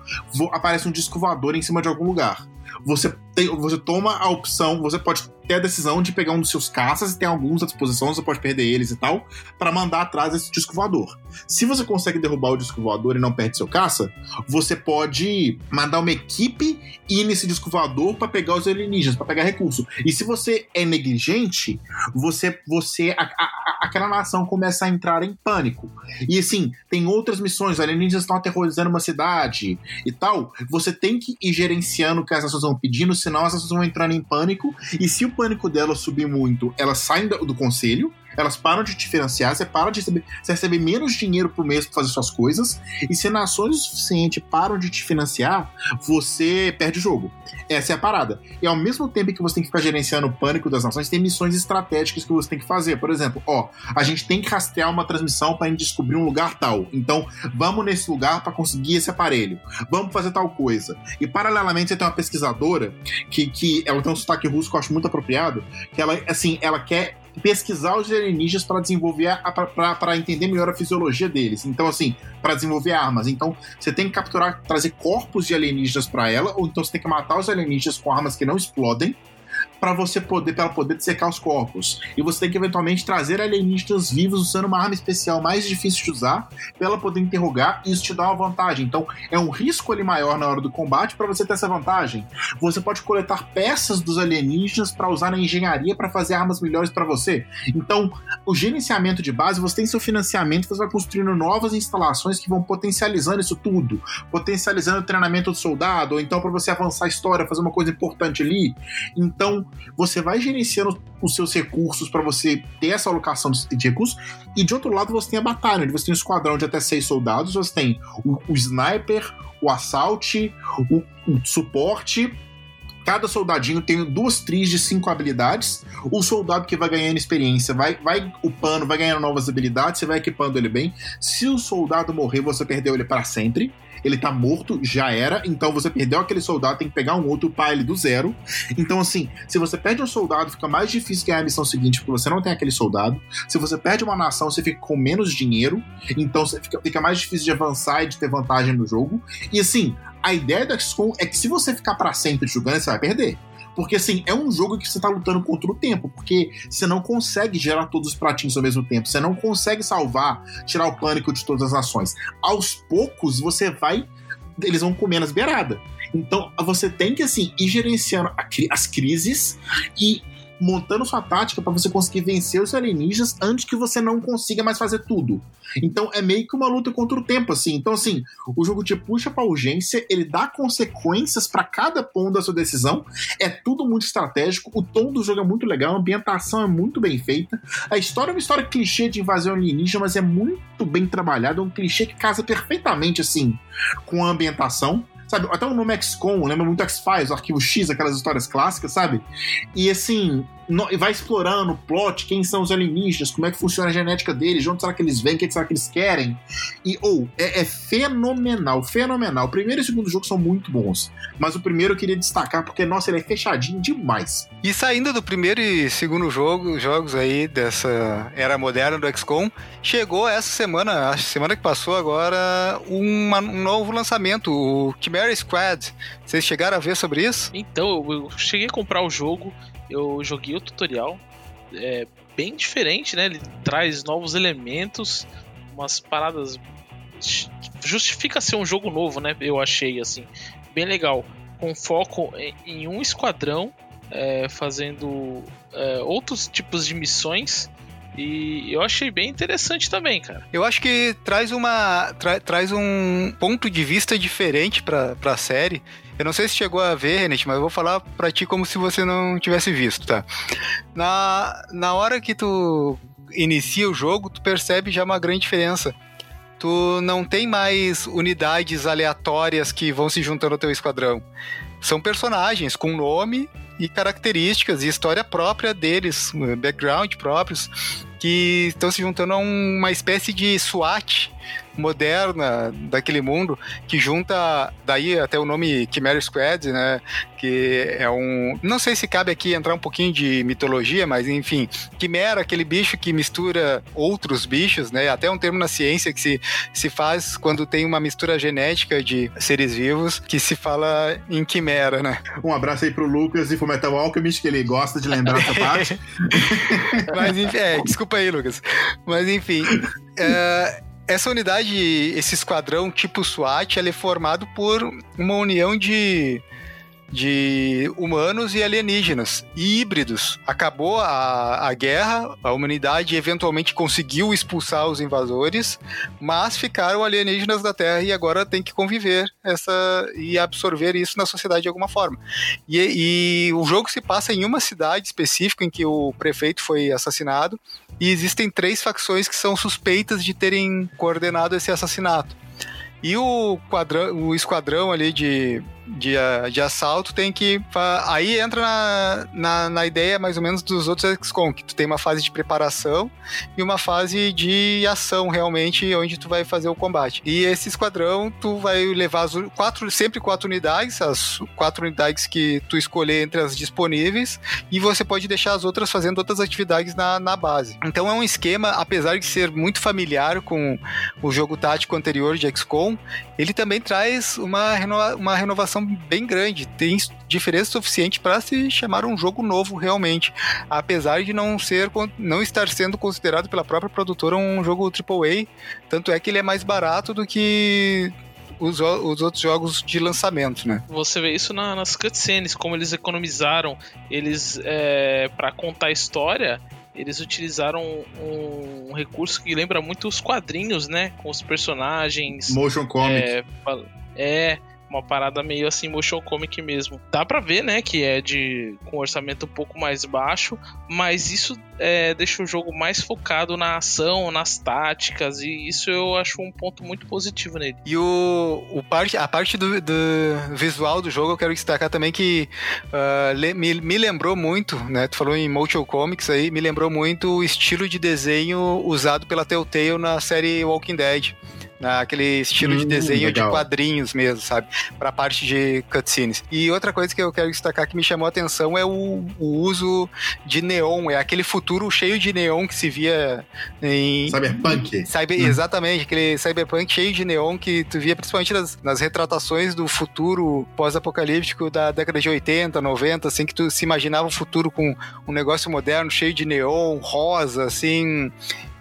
aparece um disco voador em cima de algum lugar. Você tem, você toma a opção, você pode ter a decisão de pegar um dos seus caças, e tem alguns à disposição, você pode perder eles e tal, para mandar atrás esse disco voador. Se você consegue derrubar o disco voador e não perde seu caça, você pode mandar uma equipe ir nesse disco voador para pegar os alienígenas, para pegar recurso. E se você é negligente, você, você a, a, aquela nação começa a entrar em pânico. E assim, tem outras missões, alienígenas estão aterrorizando uma cidade e tal. Você tem que ir gerenciando o que as nações vão pedindo, senão as nações vão entrando em pânico. E se o pânico delas subir muito, elas saem do conselho elas param de te financiar, você para de receber, você recebe menos dinheiro por mês para fazer suas coisas, e se nações o suficiente param de te financiar, você perde o jogo. Essa é a parada. E ao mesmo tempo que você tem que ficar gerenciando o pânico das nações, tem missões estratégicas que você tem que fazer. Por exemplo, ó, a gente tem que rastrear uma transmissão para descobrir um lugar tal. Então, vamos nesse lugar para conseguir esse aparelho. Vamos fazer tal coisa. E paralelamente você tem uma pesquisadora que, que ela tem um sotaque russo que eu acho muito apropriado, que ela assim, ela quer pesquisar os alienígenas para desenvolver para entender melhor a fisiologia deles. Então, assim, para desenvolver armas. Então, você tem que capturar, trazer corpos de alienígenas para ela, ou então você tem que matar os alienígenas com armas que não explodem para você poder para poder dissecar os corpos. E você tem que eventualmente trazer alienígenas vivos usando uma arma especial mais difícil de usar para ela poder interrogar e isso te dá uma vantagem. Então é um risco ali maior na hora do combate para você ter essa vantagem. Você pode coletar peças dos alienígenas para usar na engenharia para fazer armas melhores para você. Então o gerenciamento de base você tem seu financiamento, você vai construindo novas instalações que vão potencializando isso tudo, potencializando o treinamento do soldado, ou então para você avançar a história, fazer uma coisa importante ali. Então você vai gerenciando os seus recursos para você ter essa alocação de recursos, e de outro lado você tem a batalha, onde você tem um esquadrão de até seis soldados, você tem o, o sniper, o assalte, o, o suporte, Cada soldadinho tem duas tris de cinco habilidades. O soldado que vai ganhando experiência vai, vai upando, vai ganhando novas habilidades, você vai equipando ele bem. Se o soldado morrer, você perdeu ele para sempre ele tá morto, já era, então você perdeu aquele soldado, tem que pegar um outro upar ele do zero. Então, assim, se você perde um soldado, fica mais difícil ganhar a missão seguinte, porque você não tem aquele soldado. Se você perde uma nação, você fica com menos dinheiro, então fica, fica mais difícil de avançar e de ter vantagem no jogo. E assim, a ideia do XCOM é que se você ficar para sempre jogando, você vai perder. Porque, assim, é um jogo que você tá lutando contra o tempo, porque você não consegue gerar todos os pratinhos ao mesmo tempo, você não consegue salvar, tirar o pânico de todas as ações. Aos poucos, você vai. Eles vão comer nas beiradas. Então, você tem que, assim, ir gerenciando as crises e montando sua tática para você conseguir vencer os alienígenas antes que você não consiga mais fazer tudo. Então é meio que uma luta contra o tempo, assim. Então, assim, o jogo te puxa pra urgência, ele dá consequências para cada ponto da sua decisão. É tudo muito estratégico, o tom do jogo é muito legal, a ambientação é muito bem feita. A história é uma história clichê de invasão alienígena, mas é muito bem trabalhada, é um clichê que casa perfeitamente, assim, com a ambientação. Sabe, até o nome XCOM lembra muito X-Files, o Arquivo X, aquelas histórias clássicas, sabe? E assim, no, vai explorando o plot, quem são os alienígenas, como é que funciona a genética deles, de onde será que eles vêm, o que será que eles querem. E, ou, oh, é, é, fenomenal, fenomenal. O primeiro e o segundo jogo são muito bons, mas o primeiro eu queria destacar porque, nossa, ele é fechadinho demais. E saindo do primeiro e segundo jogo, jogos aí dessa era moderna do XCOM, chegou essa semana, a semana que passou agora, uma, um novo lançamento, o Chimera Squad. Vocês chegaram a ver sobre isso? Então, eu cheguei a comprar o jogo, eu joguei o tutorial. É bem diferente, né? Ele traz novos elementos, umas paradas. Justifica ser um jogo novo, né? Eu achei, assim, bem legal. com foco em, um esquadrão, é, fazendo é, outros tipos de missões. E eu achei bem interessante também, cara. Eu acho que traz uma tra, traz um ponto de vista diferente pra, pra série. Eu não sei se chegou a ver, Renet, mas eu vou falar pra ti como se você não tivesse visto, tá? Na, na hora que tu inicia o jogo, tu percebe já uma grande diferença. Tu não tem mais unidades aleatórias que vão se juntando ao teu esquadrão. São personagens com nome e características e história própria deles, background próprios, que estão se juntando a uma espécie de SWAT moderna daquele mundo que junta daí até o nome Chimera Squad, né? Que é um, não sei se cabe aqui entrar um pouquinho de mitologia, mas enfim, Quimera, aquele bicho que mistura outros bichos, né? Até um termo na ciência que se, se faz quando tem uma mistura genética de seres vivos, que se fala em quimera, né? Um abraço aí pro Lucas e pro Metal Alchemist, que ele gosta de lembrar essa parte. mas enfim, é, desculpa aí, Lucas. Mas enfim, é, essa unidade, esse esquadrão tipo SWAT, ele é formado por uma união de, de humanos e alienígenas e híbridos. Acabou a, a guerra, a humanidade eventualmente conseguiu expulsar os invasores, mas ficaram alienígenas da Terra e agora tem que conviver essa e absorver isso na sociedade de alguma forma. E, e o jogo se passa em uma cidade específica em que o prefeito foi assassinado e existem três facções que são suspeitas de terem coordenado esse assassinato. E o, quadrão, o esquadrão ali de, de, de assalto tem que. Aí entra na, na, na, ideia mais ou menos dos outros XCOM, que tu tem uma fase de preparação e uma fase de ação realmente, onde tu vai fazer o combate. E esse esquadrão, tu vai levar as quatro, sempre quatro unidades, as quatro unidades que tu escolher entre as disponíveis, e você pode deixar as outras fazendo outras atividades na, na base. Então é um esquema, apesar de ser muito familiar com o jogo tático anterior de XCOM, ele também traz uma, renova, uma renovação bem grande. Tem diferença suficiente para se chamar um jogo novo realmente, apesar de não ser não estar sendo considerado pela própria produtora um jogo AAA, tanto é que ele é mais barato do que os, os, outros jogos de lançamento, né? Você vê isso na, nas cutscenes, como eles economizaram, eles é, para contar a história, eles utilizaram um, um, recurso que lembra muito os quadrinhos, né? Com os personagens. Motion comic. É, é uma parada meio assim motion comic mesmo. Dá para ver, né, que é de com orçamento um pouco mais baixo, mas isso é, deixa o jogo mais focado na ação, nas táticas e isso eu acho um ponto muito positivo nele. E o, o parte, a parte do, do visual do jogo eu quero destacar também que uh, me, me lembrou muito, né, tu falou em motion comics aí, me lembrou muito o estilo de desenho usado pela Telltale na série Walking Dead naquele estilo hum, de desenho legal. de quadrinhos mesmo, sabe? Pra parte de cutscenes. E outra coisa que eu quero destacar que me chamou a atenção é o, o uso de neon, é aquele futuro cheio de neon que se via em... Cyberpunk. Cyber, hum. Exatamente, aquele cyberpunk cheio de neon que tu via principalmente nas, nas retratações do futuro pós-apocalíptico da década de 80, 90, assim, que tu se imaginava o futuro com um negócio moderno, cheio de neon, rosa, assim,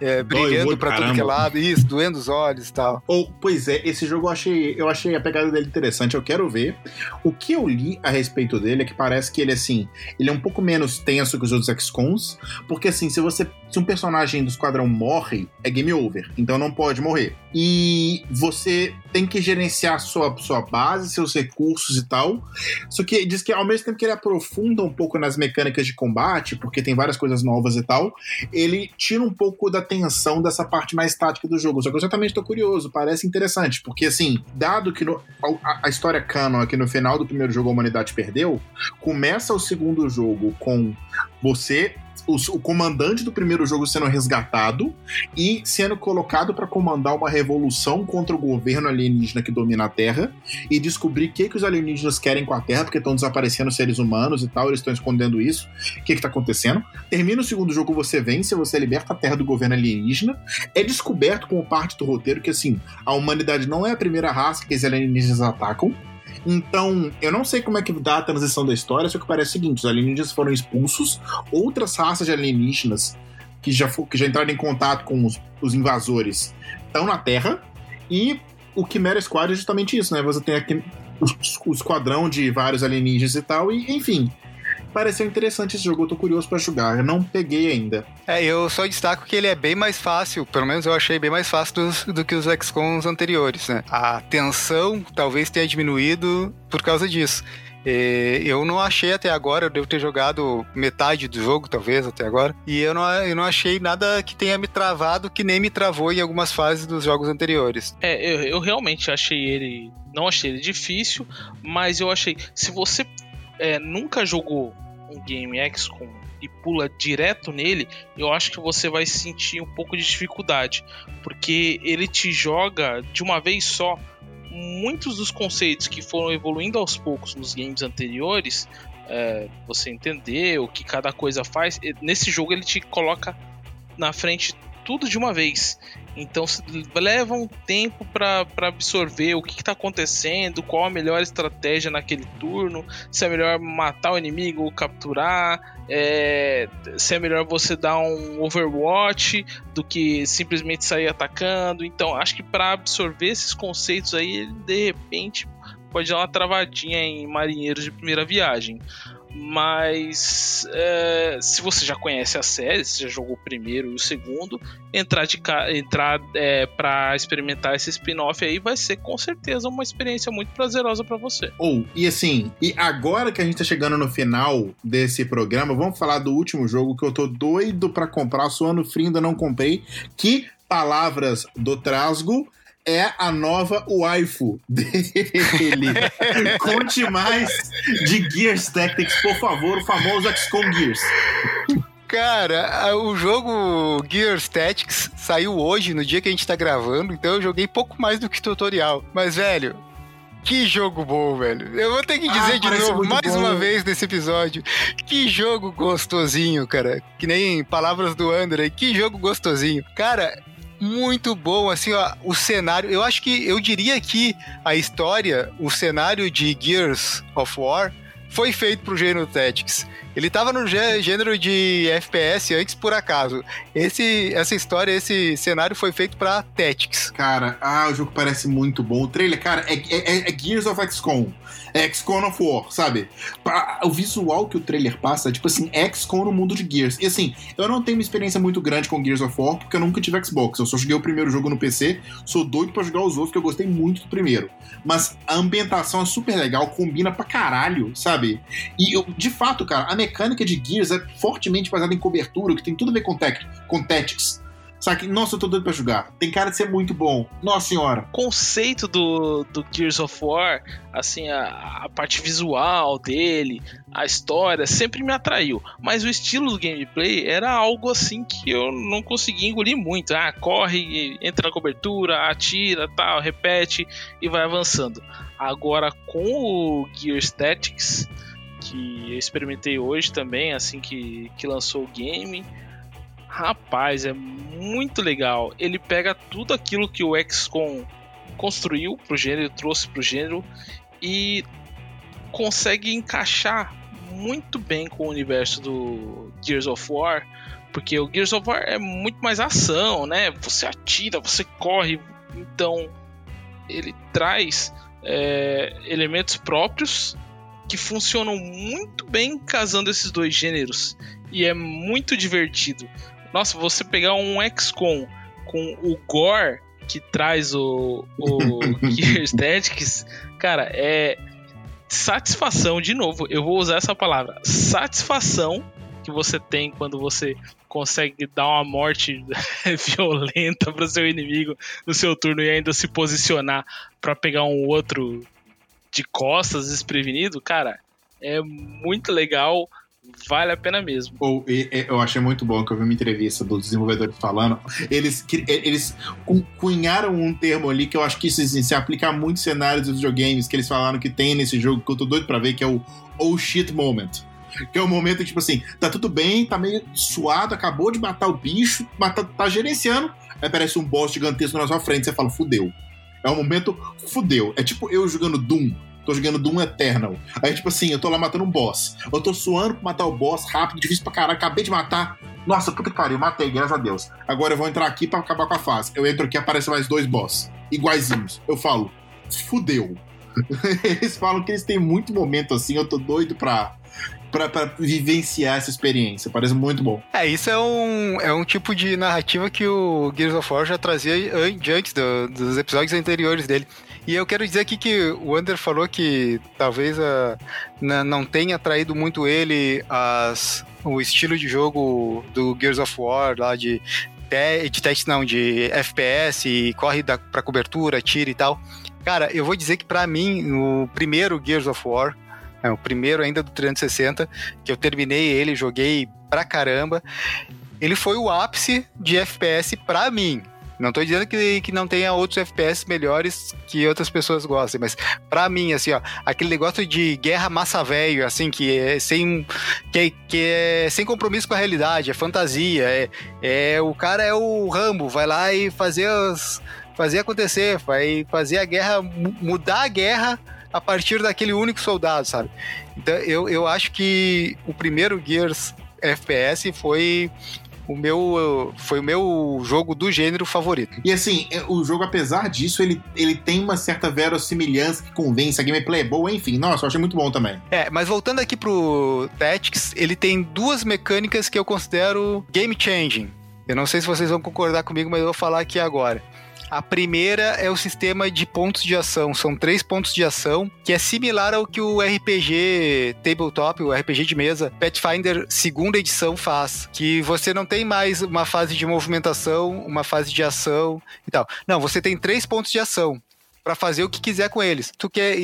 é, brilhando para tudo que é lado, isso, doendo os olhos e tal. Ou, pois é, esse jogo eu achei, eu achei a pegada dele interessante, eu quero ver. O que eu li a respeito dele é que parece que ele, assim, ele é um pouco menos tenso que os outros XCOMs, porque, assim, se você, se um personagem do esquadrão morre, é game over, então não pode morrer. E você tem que gerenciar sua, sua base, seus recursos e tal. Só que diz que ao mesmo tempo que ele aprofunda um pouco nas mecânicas de combate, porque tem várias coisas novas e tal, ele tira um pouco da atenção dessa parte mais tática do jogo. Só que eu também estou curioso, parece interessante, porque assim, dado que no, a, a, história canon aqui no final do primeiro jogo a humanidade perdeu, começa o segundo jogo com você o, o, comandante do primeiro jogo sendo resgatado e sendo colocado para comandar uma revolução contra o governo alienígena que domina a Terra e descobrir o que, que os alienígenas querem com a Terra, porque estão desaparecendo seres humanos e tal, eles estão escondendo isso. O que está acontecendo? Termina o segundo jogo, você vence, você liberta a Terra do governo alienígena. É descoberto como parte do roteiro que, assim, a humanidade não é a primeira raça que os alienígenas atacam então, eu não sei como é que dá a transição da história, só que parece o seguinte: os alienígenas foram expulsos, outras raças de alienígenas que já, que já entraram em contato com os, os invasores estão na Terra, e o Chimera Squad é justamente isso, né? Você tem aqui o, o esquadrão de vários alienígenas e tal, e enfim. Pareceu interessante esse jogo, eu tô curioso para jogar. Eu não peguei ainda. É, eu só destaco que ele é bem mais fácil, pelo menos eu achei bem mais fácil do, do que os XCOMs anteriores, né? A tensão talvez tenha diminuído por causa disso. E eu não achei até agora, eu devo ter jogado metade do jogo, talvez, até agora. E eu não, eu não achei nada que tenha me travado, que nem me travou em algumas fases dos jogos anteriores. É, eu, eu realmente achei ele. Não achei ele difícil, mas eu achei. Se você é, nunca jogou um game XCOM e pula direto nele, eu acho que você vai sentir um pouco de dificuldade, porque ele te joga de uma vez só muitos dos conceitos que foram evoluindo aos poucos nos games anteriores. É, você entender o que cada coisa faz. Nesse jogo ele te coloca na frente tudo de uma vez. Então leva um tempo para absorver o que está acontecendo, qual a melhor estratégia naquele turno, se é melhor matar o inimigo ou capturar, é, se é melhor você dar um overwatch do que simplesmente sair atacando. Então acho que para absorver esses conceitos aí, de repente pode dar uma travadinha em marinheiros de primeira viagem. Mas é, se você já conhece a série, se já jogou o primeiro e o segundo, entrar, de, entrar é, para experimentar esse spin-off aí vai ser com certeza uma experiência muito prazerosa para você. Ou, oh, e assim, e agora que a gente tá chegando no final desse programa, vamos falar do último jogo que eu tô doido para comprar, suando frio ainda não comprei, que palavras do Trasgo é a nova waifu dele. Conte mais de Gears Tactics, por favor, o famoso XCOM Gears. Cara, o jogo Gears Tactics saiu hoje, no dia que a gente tá gravando, então eu joguei pouco mais do que tutorial. Mas, velho, que jogo bom, velho. Eu vou ter que dizer ah, de novo, mais bom. uma vez nesse episódio. Que jogo gostosinho, cara. Que nem palavras do André. Que jogo gostosinho. Cara, muito bom, assim, ó, o cenário. Eu acho que eu diria que a história, o cenário de Gears of War foi feito pro gênero Tactics. Ele tava no gênero de FPS antes por acaso. Esse, essa história, esse cenário foi feito pra Tactics. Cara, ah, o jogo parece muito bom. O trailer, cara, é, é, é Gears of XCOM. XCOM of War, sabe? O visual que o trailer passa é tipo assim, XCOM no mundo de Gears. E assim, eu não tenho uma experiência muito grande com Gears of War porque eu nunca tive Xbox. Eu só joguei o primeiro jogo no PC, sou doido para jogar os outros, que eu gostei muito do primeiro. Mas a ambientação é super legal, combina pra caralho, sabe? E eu, de fato, cara, a mecânica de Gears é fortemente baseada em cobertura, que tem tudo a ver com, tech, com Tactics. Sabe? Nossa, eu tô doido pra jogar. Tem cara de ser muito bom. Nossa senhora. O conceito do, do Gears of War, assim, a, a parte visual dele, a história, sempre me atraiu. Mas o estilo do gameplay era algo assim que eu não conseguia engolir muito. Ah, corre, entra na cobertura, atira, tal, repete e vai avançando. Agora com o Gears Tactics, que eu experimentei hoje também, assim que, que lançou o game Rapaz, é muito legal. Ele pega tudo aquilo que o XCOM construiu pro gênero, trouxe pro gênero e consegue encaixar muito bem com o universo do Gears of War, porque o Gears of War é muito mais ação, né? Você atira, você corre, então ele traz é, elementos próprios que funcionam muito bem casando esses dois gêneros e é muito divertido. Nossa, você pegar um XCOM com o gore que traz o, o Gears Tactics, cara, é satisfação, de novo, eu vou usar essa palavra, satisfação que você tem quando você consegue dar uma morte violenta para seu inimigo no seu turno e ainda se posicionar para pegar um outro de costas desprevenido, cara, é muito legal vale a pena mesmo. Ou, eu achei muito bom que eu vi uma entrevista dos desenvolvedores falando. Eles, eles cunharam um termo ali que eu acho que isso assim, se aplica a muitos cenários dos videogames que eles falaram que tem nesse jogo, que eu tô doido pra ver, que é o Oh Shit Moment. Que é o momento, tipo assim, tá tudo bem, tá meio suado, acabou de matar o bicho, mas tá, tá gerenciando, aí aparece um boss gigantesco na sua frente, você fala, fudeu. É um momento, fudeu. É tipo eu jogando Doom tô jogando Doom Eternal. Aí, tipo assim, eu tô lá matando um boss. Eu tô suando pra matar o boss rápido, difícil pra caralho, acabei de matar. Nossa, puta que pariu, matei, graças a Deus. Agora eu vou entrar aqui pra acabar com a fase. Eu entro aqui aparece mais dois boss. iguaizinhos. Eu falo, fudeu. eles falam que eles têm muito momento assim, eu tô doido pra, pra, pra, vivenciar essa experiência. Parece muito bom. É, isso é um, é um tipo de narrativa que o Gears of War já trazia antes do, dos episódios anteriores dele. E eu quero dizer aqui que o Ander falou que talvez a, na, não tenha atraído muito ele as, o estilo de jogo do Gears of War, lá de, de teste, não, de FPS, corre da, pra cobertura, tira e tal. Cara, eu vou dizer que para mim, o primeiro Gears of War, é, o primeiro ainda do 360, que eu terminei ele, joguei pra caramba, ele foi o ápice de FPS para mim. Não tô dizendo que, que não tenha outros FPS melhores que outras pessoas gostem, mas para mim, assim, ó, aquele negócio de guerra massa velho, assim, que é sem, que é, que é sem compromisso com a realidade, é fantasia, é, é o cara é o Rambo, vai lá e fazer as, fazer acontecer, vai fazer a guerra, mudar a guerra a partir daquele único soldado, sabe? Então eu, eu acho que o primeiro Gears FPS foi o meu foi o meu jogo do gênero favorito. E assim, é, o jogo, apesar disso, ele, ele tem uma certa verossimilhança que convence, a gameplay é boa, enfim. Nossa, eu achei muito bom também. É, mas voltando aqui pro Tactics, ele tem duas mecânicas que eu considero game changing. Eu não sei se vocês vão concordar comigo, mas eu vou falar aqui agora. A primeira é o sistema de pontos de ação. São três pontos de ação, que é similar ao que o RPG Tabletop, o RPG de mesa, Pathfinder segunda edição faz. Que você não tem mais uma fase de movimentação, uma fase de ação e tal. Não, você tem três pontos de ação para fazer o que quiser com eles. Tu quer,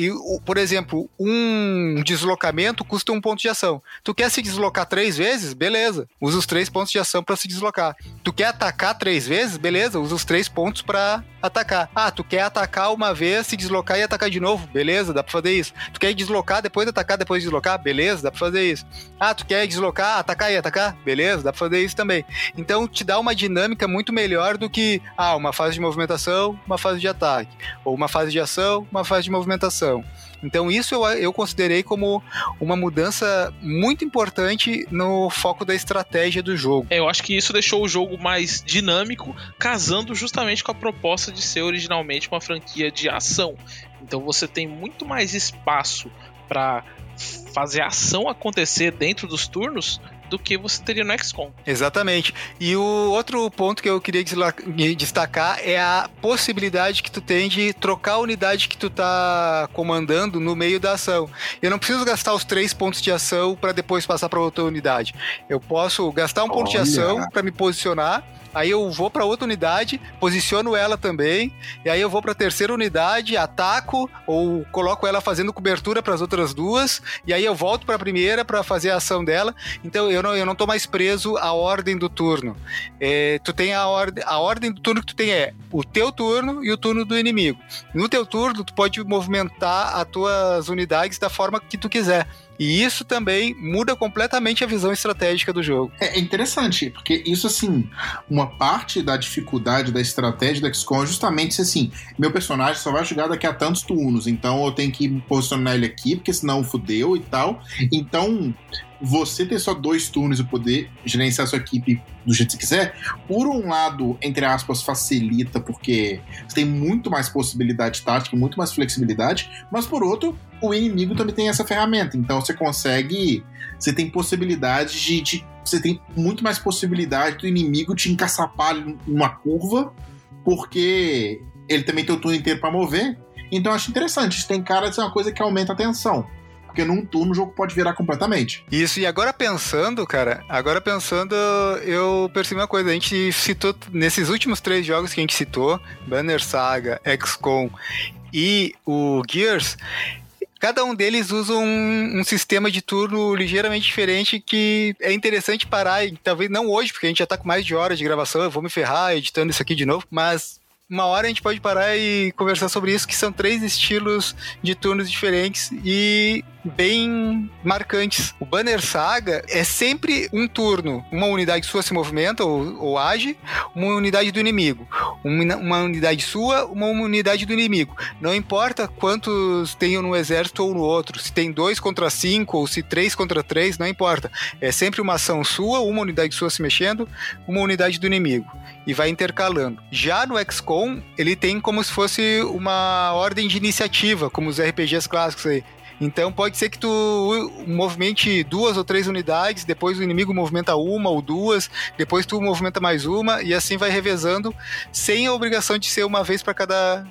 por exemplo, um deslocamento custa um ponto de ação. Tu quer se deslocar três vezes? Beleza. Usa os três pontos de ação para se deslocar. Tu quer atacar três vezes? Beleza. Usa os três pontos para atacar. Ah, tu quer atacar uma vez, se deslocar e atacar de novo? Beleza, dá pra fazer isso. Tu quer deslocar, depois atacar, depois deslocar? Beleza, dá pra fazer isso. Ah, tu quer deslocar, atacar e atacar? Beleza, dá pra fazer isso também. Então te dá uma dinâmica muito melhor do que, ah, uma fase de movimentação, uma fase de ataque. Ou uma fase de ação, uma fase de movimentação. Então, isso eu, eu considerei como uma mudança muito importante no foco da estratégia do jogo. É, eu acho que isso deixou o jogo mais dinâmico, casando justamente com a proposta de ser originalmente uma franquia de ação. Então, você tem muito mais espaço para fazer a ação acontecer dentro dos turnos do que você teria no XCOM. Exatamente. E o outro ponto que eu queria destacar é a possibilidade que tu tem de trocar a unidade que tu tá comandando no meio da ação. Eu não preciso gastar os três pontos de ação para depois passar para outra unidade. Eu posso gastar um ponto de ação para me posicionar aí eu vou para outra unidade, posiciono ela também, e aí eu vou para terceira unidade, ataco ou coloco ela fazendo cobertura para as outras duas, e aí eu volto para a primeira para fazer a ação dela. Então eu não, eu não tô mais preso à ordem do turno. É, tu tem a ordem, a ordem do turno que tu tem é o teu turno e o turno do inimigo. No teu turno tu pode movimentar as tuas unidades da forma que tu quiser. E isso também muda completamente a visão estratégica do jogo. É, interessante, porque isso, assim, uma parte da dificuldade da estratégia da XCOM é justamente se, assim, meu personagem só vai jogar daqui a tantos turnos, então eu tenho que posicionar ele aqui, porque senão fudeu e tal. Então, você ter só dois turnos e poder gerenciar sua equipe do jeito que você quiser, por um lado, entre aspas, facilita, porque você tem muito mais possibilidade tática, muito mais flexibilidade, mas por outro, o inimigo também tem essa ferramenta. Então você consegue. Você tem possibilidade de. de você tem muito mais possibilidade do inimigo te encaçapar numa curva, porque ele também tem o turno inteiro para mover. Então eu acho interessante. Isso tem cara de ser uma coisa que aumenta a tensão porque num turno o jogo pode virar completamente. Isso, e agora pensando, cara, agora pensando, eu percebi uma coisa, a gente citou, nesses últimos três jogos que a gente citou, Banner Saga, XCOM e o Gears, Cada um deles usa um, um, sistema de turno ligeiramente diferente que é interessante parar, e talvez não hoje, porque a gente já tá com mais de horas de gravação, eu vou me ferrar editando isso aqui de novo, mas uma hora a gente pode parar e conversar sobre isso, que são três estilos de turnos diferentes e bem marcantes. O Banner Saga é sempre um turno, uma unidade sua se movimenta ou, ou age, uma unidade do inimigo. Uma, uma, unidade sua, uma unidade do inimigo. Não importa quantos tenham no exército ou no outro, se tem dois contra cinco ou se três contra três, não importa. É sempre uma ação sua, uma unidade sua se mexendo, uma unidade do inimigo. e vai intercalando. Já no XCOM, ele tem como se fosse uma ordem de iniciativa, como os RPGs clássicos aí. Então pode ser que tu movimente duas ou três unidades, depois o inimigo movimenta uma ou duas, depois tu movimenta mais uma e assim vai revezando, sem a obrigação de ser uma vez para cada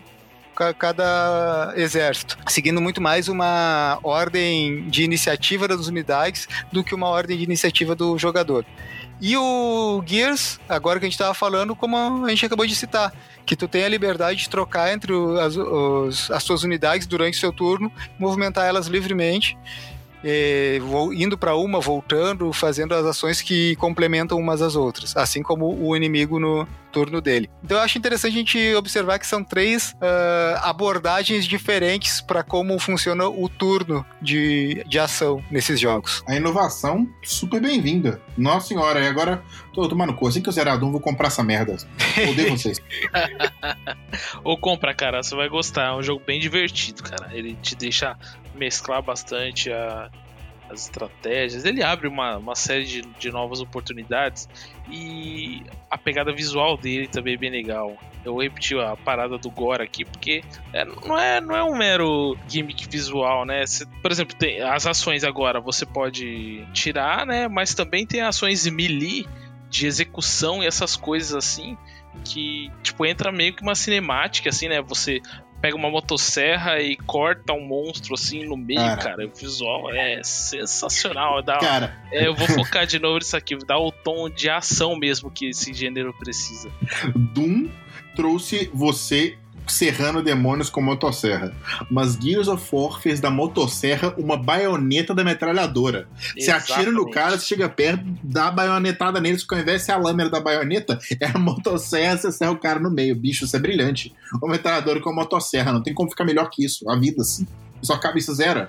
cada exército, seguindo muito mais uma ordem de iniciativa das unidades do que uma ordem de iniciativa do jogador. E o Gears, agora que a gente estava falando, como a gente acabou de citar, que tu tem a liberdade de trocar entre as, os, as suas unidades durante o seu turno, movimentar elas livremente indo para uma, voltando, fazendo as ações que complementam umas às outras, assim como o inimigo no turno dele. Então eu acho interessante a gente observar que são três uh, abordagens diferentes para como funciona o turno de, de ação nesses jogos. A inovação super bem-vinda. Nossa senhora, e agora tô tomando cu. Assim que eu zerar Doom, vou comprar essa merda. Odeio vocês. Ou compra, cara, você vai gostar. É um jogo bem divertido, cara. Ele te deixa mesclar bastante a, as estratégias. Ele abre uma, uma série de, de novas oportunidades e a pegada visual dele também é bem legal. Eu repeti a parada do Gore aqui porque é, não, é, não é um mero gimmick visual, né? Cê, por exemplo, tem as ações agora você pode tirar, né? Mas também tem ações melee de execução e essas coisas assim que tipo entra meio que uma cinemática assim, né? Você pega uma motosserra e corta um monstro assim no meio, cara. cara. O visual é sensacional. Dá, cara. É, eu vou focar de novo nisso aqui, dá o tom de ação mesmo que esse gênero precisa. Doom trouxe você serrando demônios com motosserra. Mas Gears of War fez da motosserra uma baioneta da metralhadora. Você atira no cara, você chega perto, dá a baionetada nele, só que ao invés de ser a lâmina da baioneta, é a motosserra, você serra o cara no meio. Bicho, isso é brilhante. Uma metralhadora com a motosserra, não tem como ficar melhor que isso. A vida, assim. Só cabeça zero.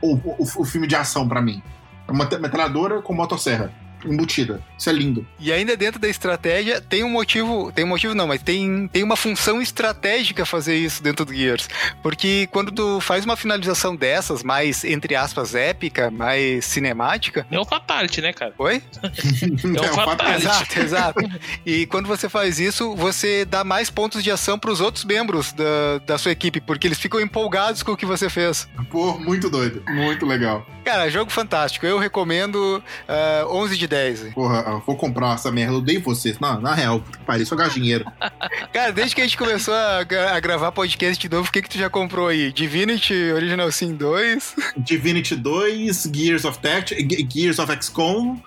O, o, o filme de ação para mim. Uma metralhadora com motosserra embutida. Isso é lindo. E ainda dentro da estratégia tem um motivo, tem um motivo não, mas tem, tem uma função estratégica fazer isso dentro do Gears. Porque quando tu faz uma finalização dessas, mais, entre aspas, épica, mais cinemática... É um fatality, né, cara? Oi? é um é fatality. Exato, exato. E quando você faz isso, você dá mais pontos de ação para os outros membros da, da sua equipe, porque eles ficam empolgados com o que você fez. Pô, muito doido. Muito legal. Cara, jogo fantástico. Eu recomendo uh, 11 de 10. Porra, vou comprar essa merda. Eu odeio vocês. Não, na real, parei, sou dinheiro. Cara, desde que a gente começou a, a, gravar podcast de novo, o que, que tu já comprou aí? Divinity Original Sin 2? Divinity 2, Gears of Tactics, Gears of XCOM,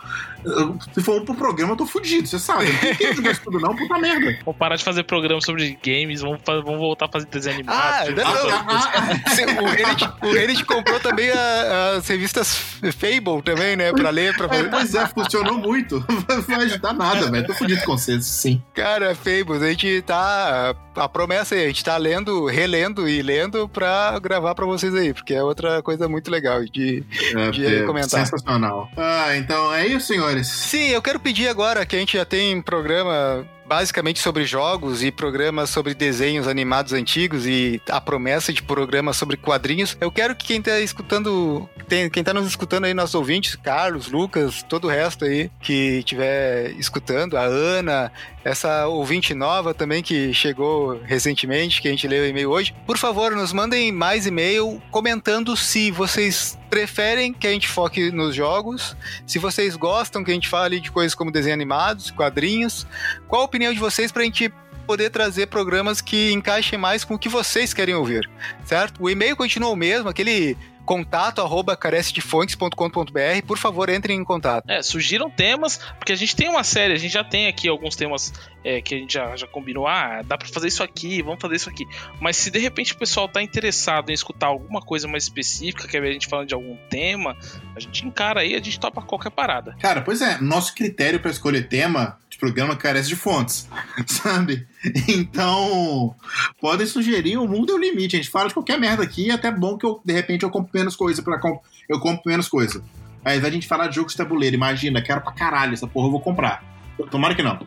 se for pro programa, eu tô fudido, você sabe. Não tem tempo de tudo, não, puta merda. Vamos parar de fazer programa sobre games, vamos, vamos voltar a fazer desenho animado. Ah, não, não, ah, o Reddit comprou também a, as revistas Fable também, né? Pra ler, pra fazer. É, pois é, funcionou muito. Não vai ajudar nada, velho. Tô fudido com vocês, sim. Cara, Fables, a gente tá. A promessa aí, a gente tá lendo, relendo e lendo pra gravar pra vocês aí, porque é outra coisa muito legal de, é, de é, comentar. Sensacional. Ah, então é isso, senhor senhores. Sim, eu quero pedir agora que a gente já tem programa basicamente sobre jogos e programas sobre desenhos animados antigos e a promessa de programas sobre quadrinhos. Eu quero que quem está escutando, quem está nos escutando aí, nossos ouvintes, Carlos, Lucas, todo o resto aí que estiver escutando, a Ana, essa ouvinte nova também que chegou recentemente, que a gente leu o e-mail hoje, por favor, nos mandem mais e-mail comentando se vocês preferem que a gente foque nos jogos, se vocês gostam que a gente fale de coisas como desenhos animados, quadrinhos, qual a opinião de vocês para a gente poder trazer programas que encaixem mais com o que vocês querem ouvir, certo? O e-mail continua o mesmo, aquele contato arroba carecedefontes.com.br. Por favor, entrem em contato. É, sugiram temas, porque a gente tem uma série, a gente já tem aqui alguns temas é, que a gente já, já combinou. Ah, dá pra fazer isso aqui, vamos fazer isso aqui. Mas se de repente o pessoal tá interessado em escutar alguma coisa mais específica, quer ver a gente falando de algum tema, a gente encara aí, a gente topa qualquer parada. Cara, pois é, nosso critério para escolher tema programa carece de fontes, sabe? Então, podem sugerir, o mundo é o limite. A gente fala de qualquer merda aqui, é até bom que eu, de repente, eu compro menos coisa para comp... eu compro menos coisa. Ao invés de a gente falar de jogos de tabuleiro, imagina, quero pra caralho essa porra, eu vou comprar. Tomara que não.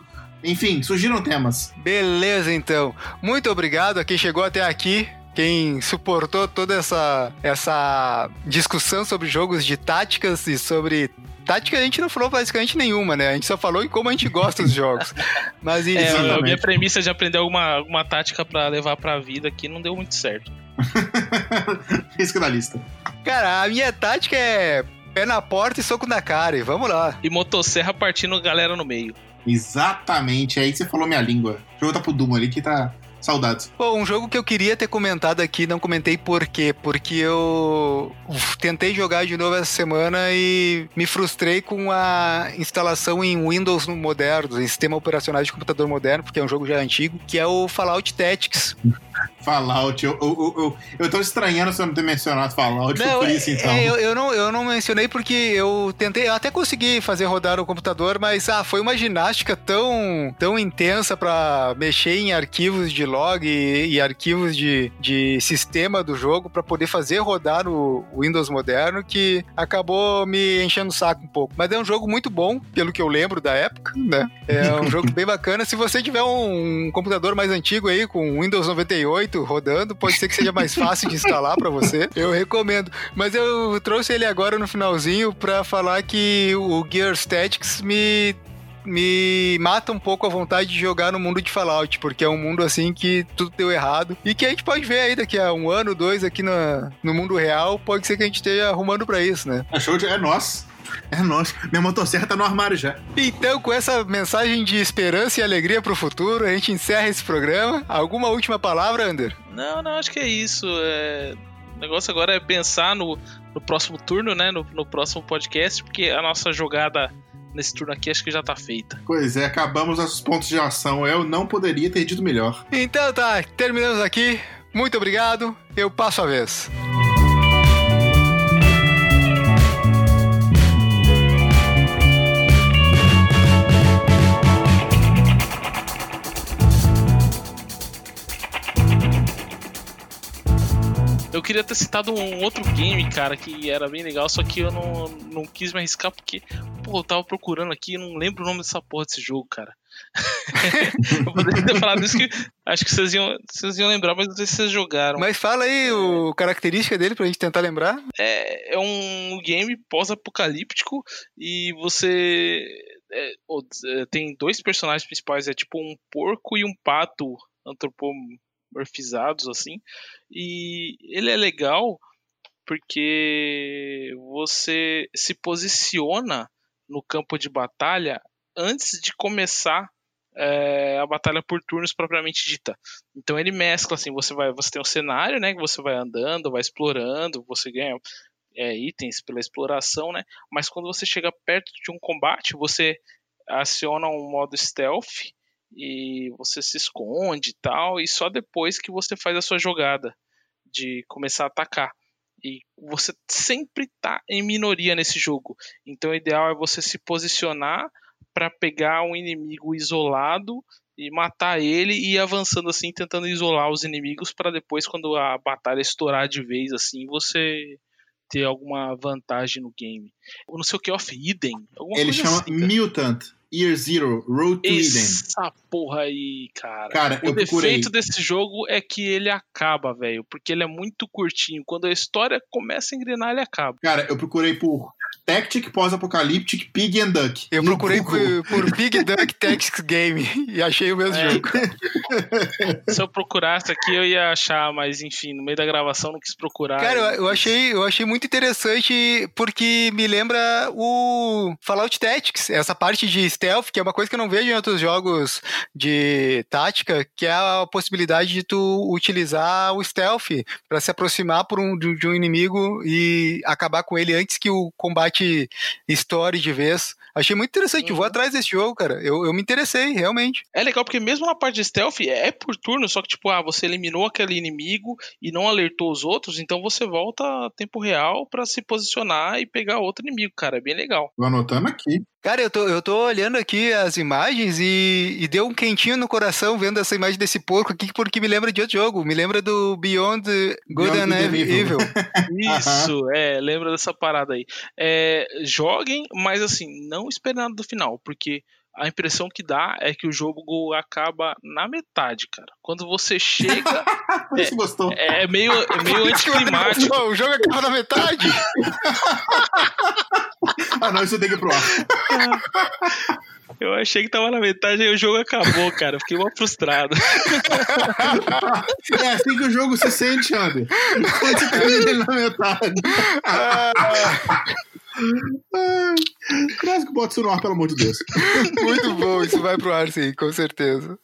Enfim, surgiram temas. Beleza, então. Muito obrigado a quem chegou até aqui quem suportou toda essa, essa discussão sobre jogos de táticas e sobre tática a gente não falou basicamente nenhuma, né? A gente só falou em como a gente gosta dos jogos. Mas É, enfim. a minha premissa de aprender alguma, alguma tática pra levar pra vida aqui não deu muito certo. Risco da lista. Cara, a minha tática é pé na porta e soco na cara. E vamos lá. E motosserra partindo galera no meio. Exatamente, aí você falou minha língua. O jogo tá pro Doom ali que tá. Saudades. Bom, um jogo que eu queria ter comentado aqui, não comentei por quê. Porque eu tentei jogar de novo essa semana e me frustrei com a instalação em Windows modernos, em sistema operacional de computador moderno, porque é um jogo já antigo, que é o Fallout Tactics. Fallout, eu, eu, eu, eu tô estranhando você não ter mencionado Fallout, Não, por é- isso então. é, eu, eu não, eu não mencionei porque eu tentei, eu até consegui fazer rodar o computador, mas ah, foi uma ginástica tão, tão intensa pra mexer em arquivos de log e, e arquivos de, de sistema do jogo pra poder fazer rodar no Windows moderno que acabou me enchendo o saco um pouco. Mas é um jogo muito bom, pelo que eu lembro da época, né? É um jogo bem bacana. Se você tiver um, computador mais antigo aí, com Windows 98 rodando, pode ser que seja mais fácil de instalar pra você. Eu recomendo. Mas eu trouxe ele agora no finalzinho pra falar que o Gear Tactics me me mata um pouco a vontade de jogar no mundo de Fallout, porque é um mundo assim que tudo deu errado e que a gente pode ver aí daqui a um ano, dois aqui na, no mundo real, pode ser que a gente esteja arrumando pra isso, né? É show de. É nosso. É nosso. Minha motosserra tá no armário já. Então, com essa mensagem de esperança e alegria pro futuro, a gente encerra esse programa. Alguma última palavra, Ander? Não, não, acho que é isso. É... O negócio agora é pensar no, no próximo turno, né? No, no próximo podcast, porque a nossa jogada nesse turno aqui acho que já tá feita. Pois é, acabamos nossos pontos de ação. Eu não poderia ter dito melhor. Então tá, terminamos aqui. Muito obrigado. Eu passo a vez. Eu queria ter citado um outro game, cara, que era bem legal, só que eu não, não quis me arriscar porque, pô, eu tava procurando aqui e não lembro o nome dessa porra desse jogo, cara. eu poderia ter falado isso que acho que vocês iam, vocês iam lembrar, mas não sei se vocês jogaram. Mas fala aí o característica dele pra gente tentar lembrar. É, é um game pós-apocalíptico e você é, é, tem dois personagens principais, é tipo um porco e um pato antropomorfizados assim. E ele é legal porque você se posiciona no campo de batalha antes de começar é, a batalha por turnos propriamente dita. Então ele mescla assim, você vai, você tem um cenário, né, que você vai andando, vai explorando, você ganha é, itens pela exploração, né? Mas quando você chega perto de um combate, você aciona um modo stealth e você se esconde e tal, e só depois que você faz a sua jogada de começar a atacar. E você sempre tá em minoria nesse jogo. Então o ideal é você se posicionar para pegar um inimigo isolado e matar ele e ir avançando assim, tentando isolar os inimigos para depois quando a batalha estourar de vez assim, você ter alguma vantagem no game. Ou não sei o que off Eden, Ele chama assim. Mutant Year Zero Road to Eden. Essa porra aí, cara. Cara, O defeito desse jogo é que ele acaba, velho. Porque ele é muito curtinho. Quando a história começa a engrenar, ele acaba. Cara, eu procurei por Tactic Pós-Apocalíptic Pig and Duck. Eu procurei por, por Big Duck Tactics Game e achei o mesmo É. jogo. Se eu procurasse aqui, eu ia achar, mas enfim, no meio da gravação não quis procurar. Cara, eu, eu achei, eu achei muito interessante porque me lembra o Fallout Tactics, essa parte de stealth, que é uma coisa que eu não vejo em outros jogos de tática, que é a possibilidade de tu utilizar o stealth para se aproximar por um, de, de um inimigo e acabar com ele antes que o combate estoure de vez. Achei muito interessante, Uhum. vou atrás desse jogo, cara. Eu, eu me interessei, realmente. É legal porque mesmo na parte de stealth é por turno, só que tipo, ah, você eliminou aquele inimigo e não alertou os outros, então você volta a tempo real pra se posicionar e pegar outro inimigo, cara. É bem legal. Tô anotando aqui. Cara, eu tô, eu tô olhando aqui as imagens e, e deu um quentinho no coração vendo essa imagem desse porco aqui, porque me lembra de outro jogo. Me lembra do Beyond Good Beyond and Evil. Isso, é, lembra dessa parada aí. É, joguem, mas assim, não esperem nada do final, porque a impressão que dá é que o jogo acaba na metade, cara. Quando você chega. é, gostou. é meio, é meio anticlimático. o jogo acaba na metade? ah, não, isso tem que ir pro ar. Eu achei que tava na metade e o jogo acabou, cara. Fiquei mal frustrado. é assim que o jogo se sente, André. Quando você termina na metade. Quase que bota isso no ar, pelo amor de Deus. Muito bom, isso vai pro ar sim, com certeza.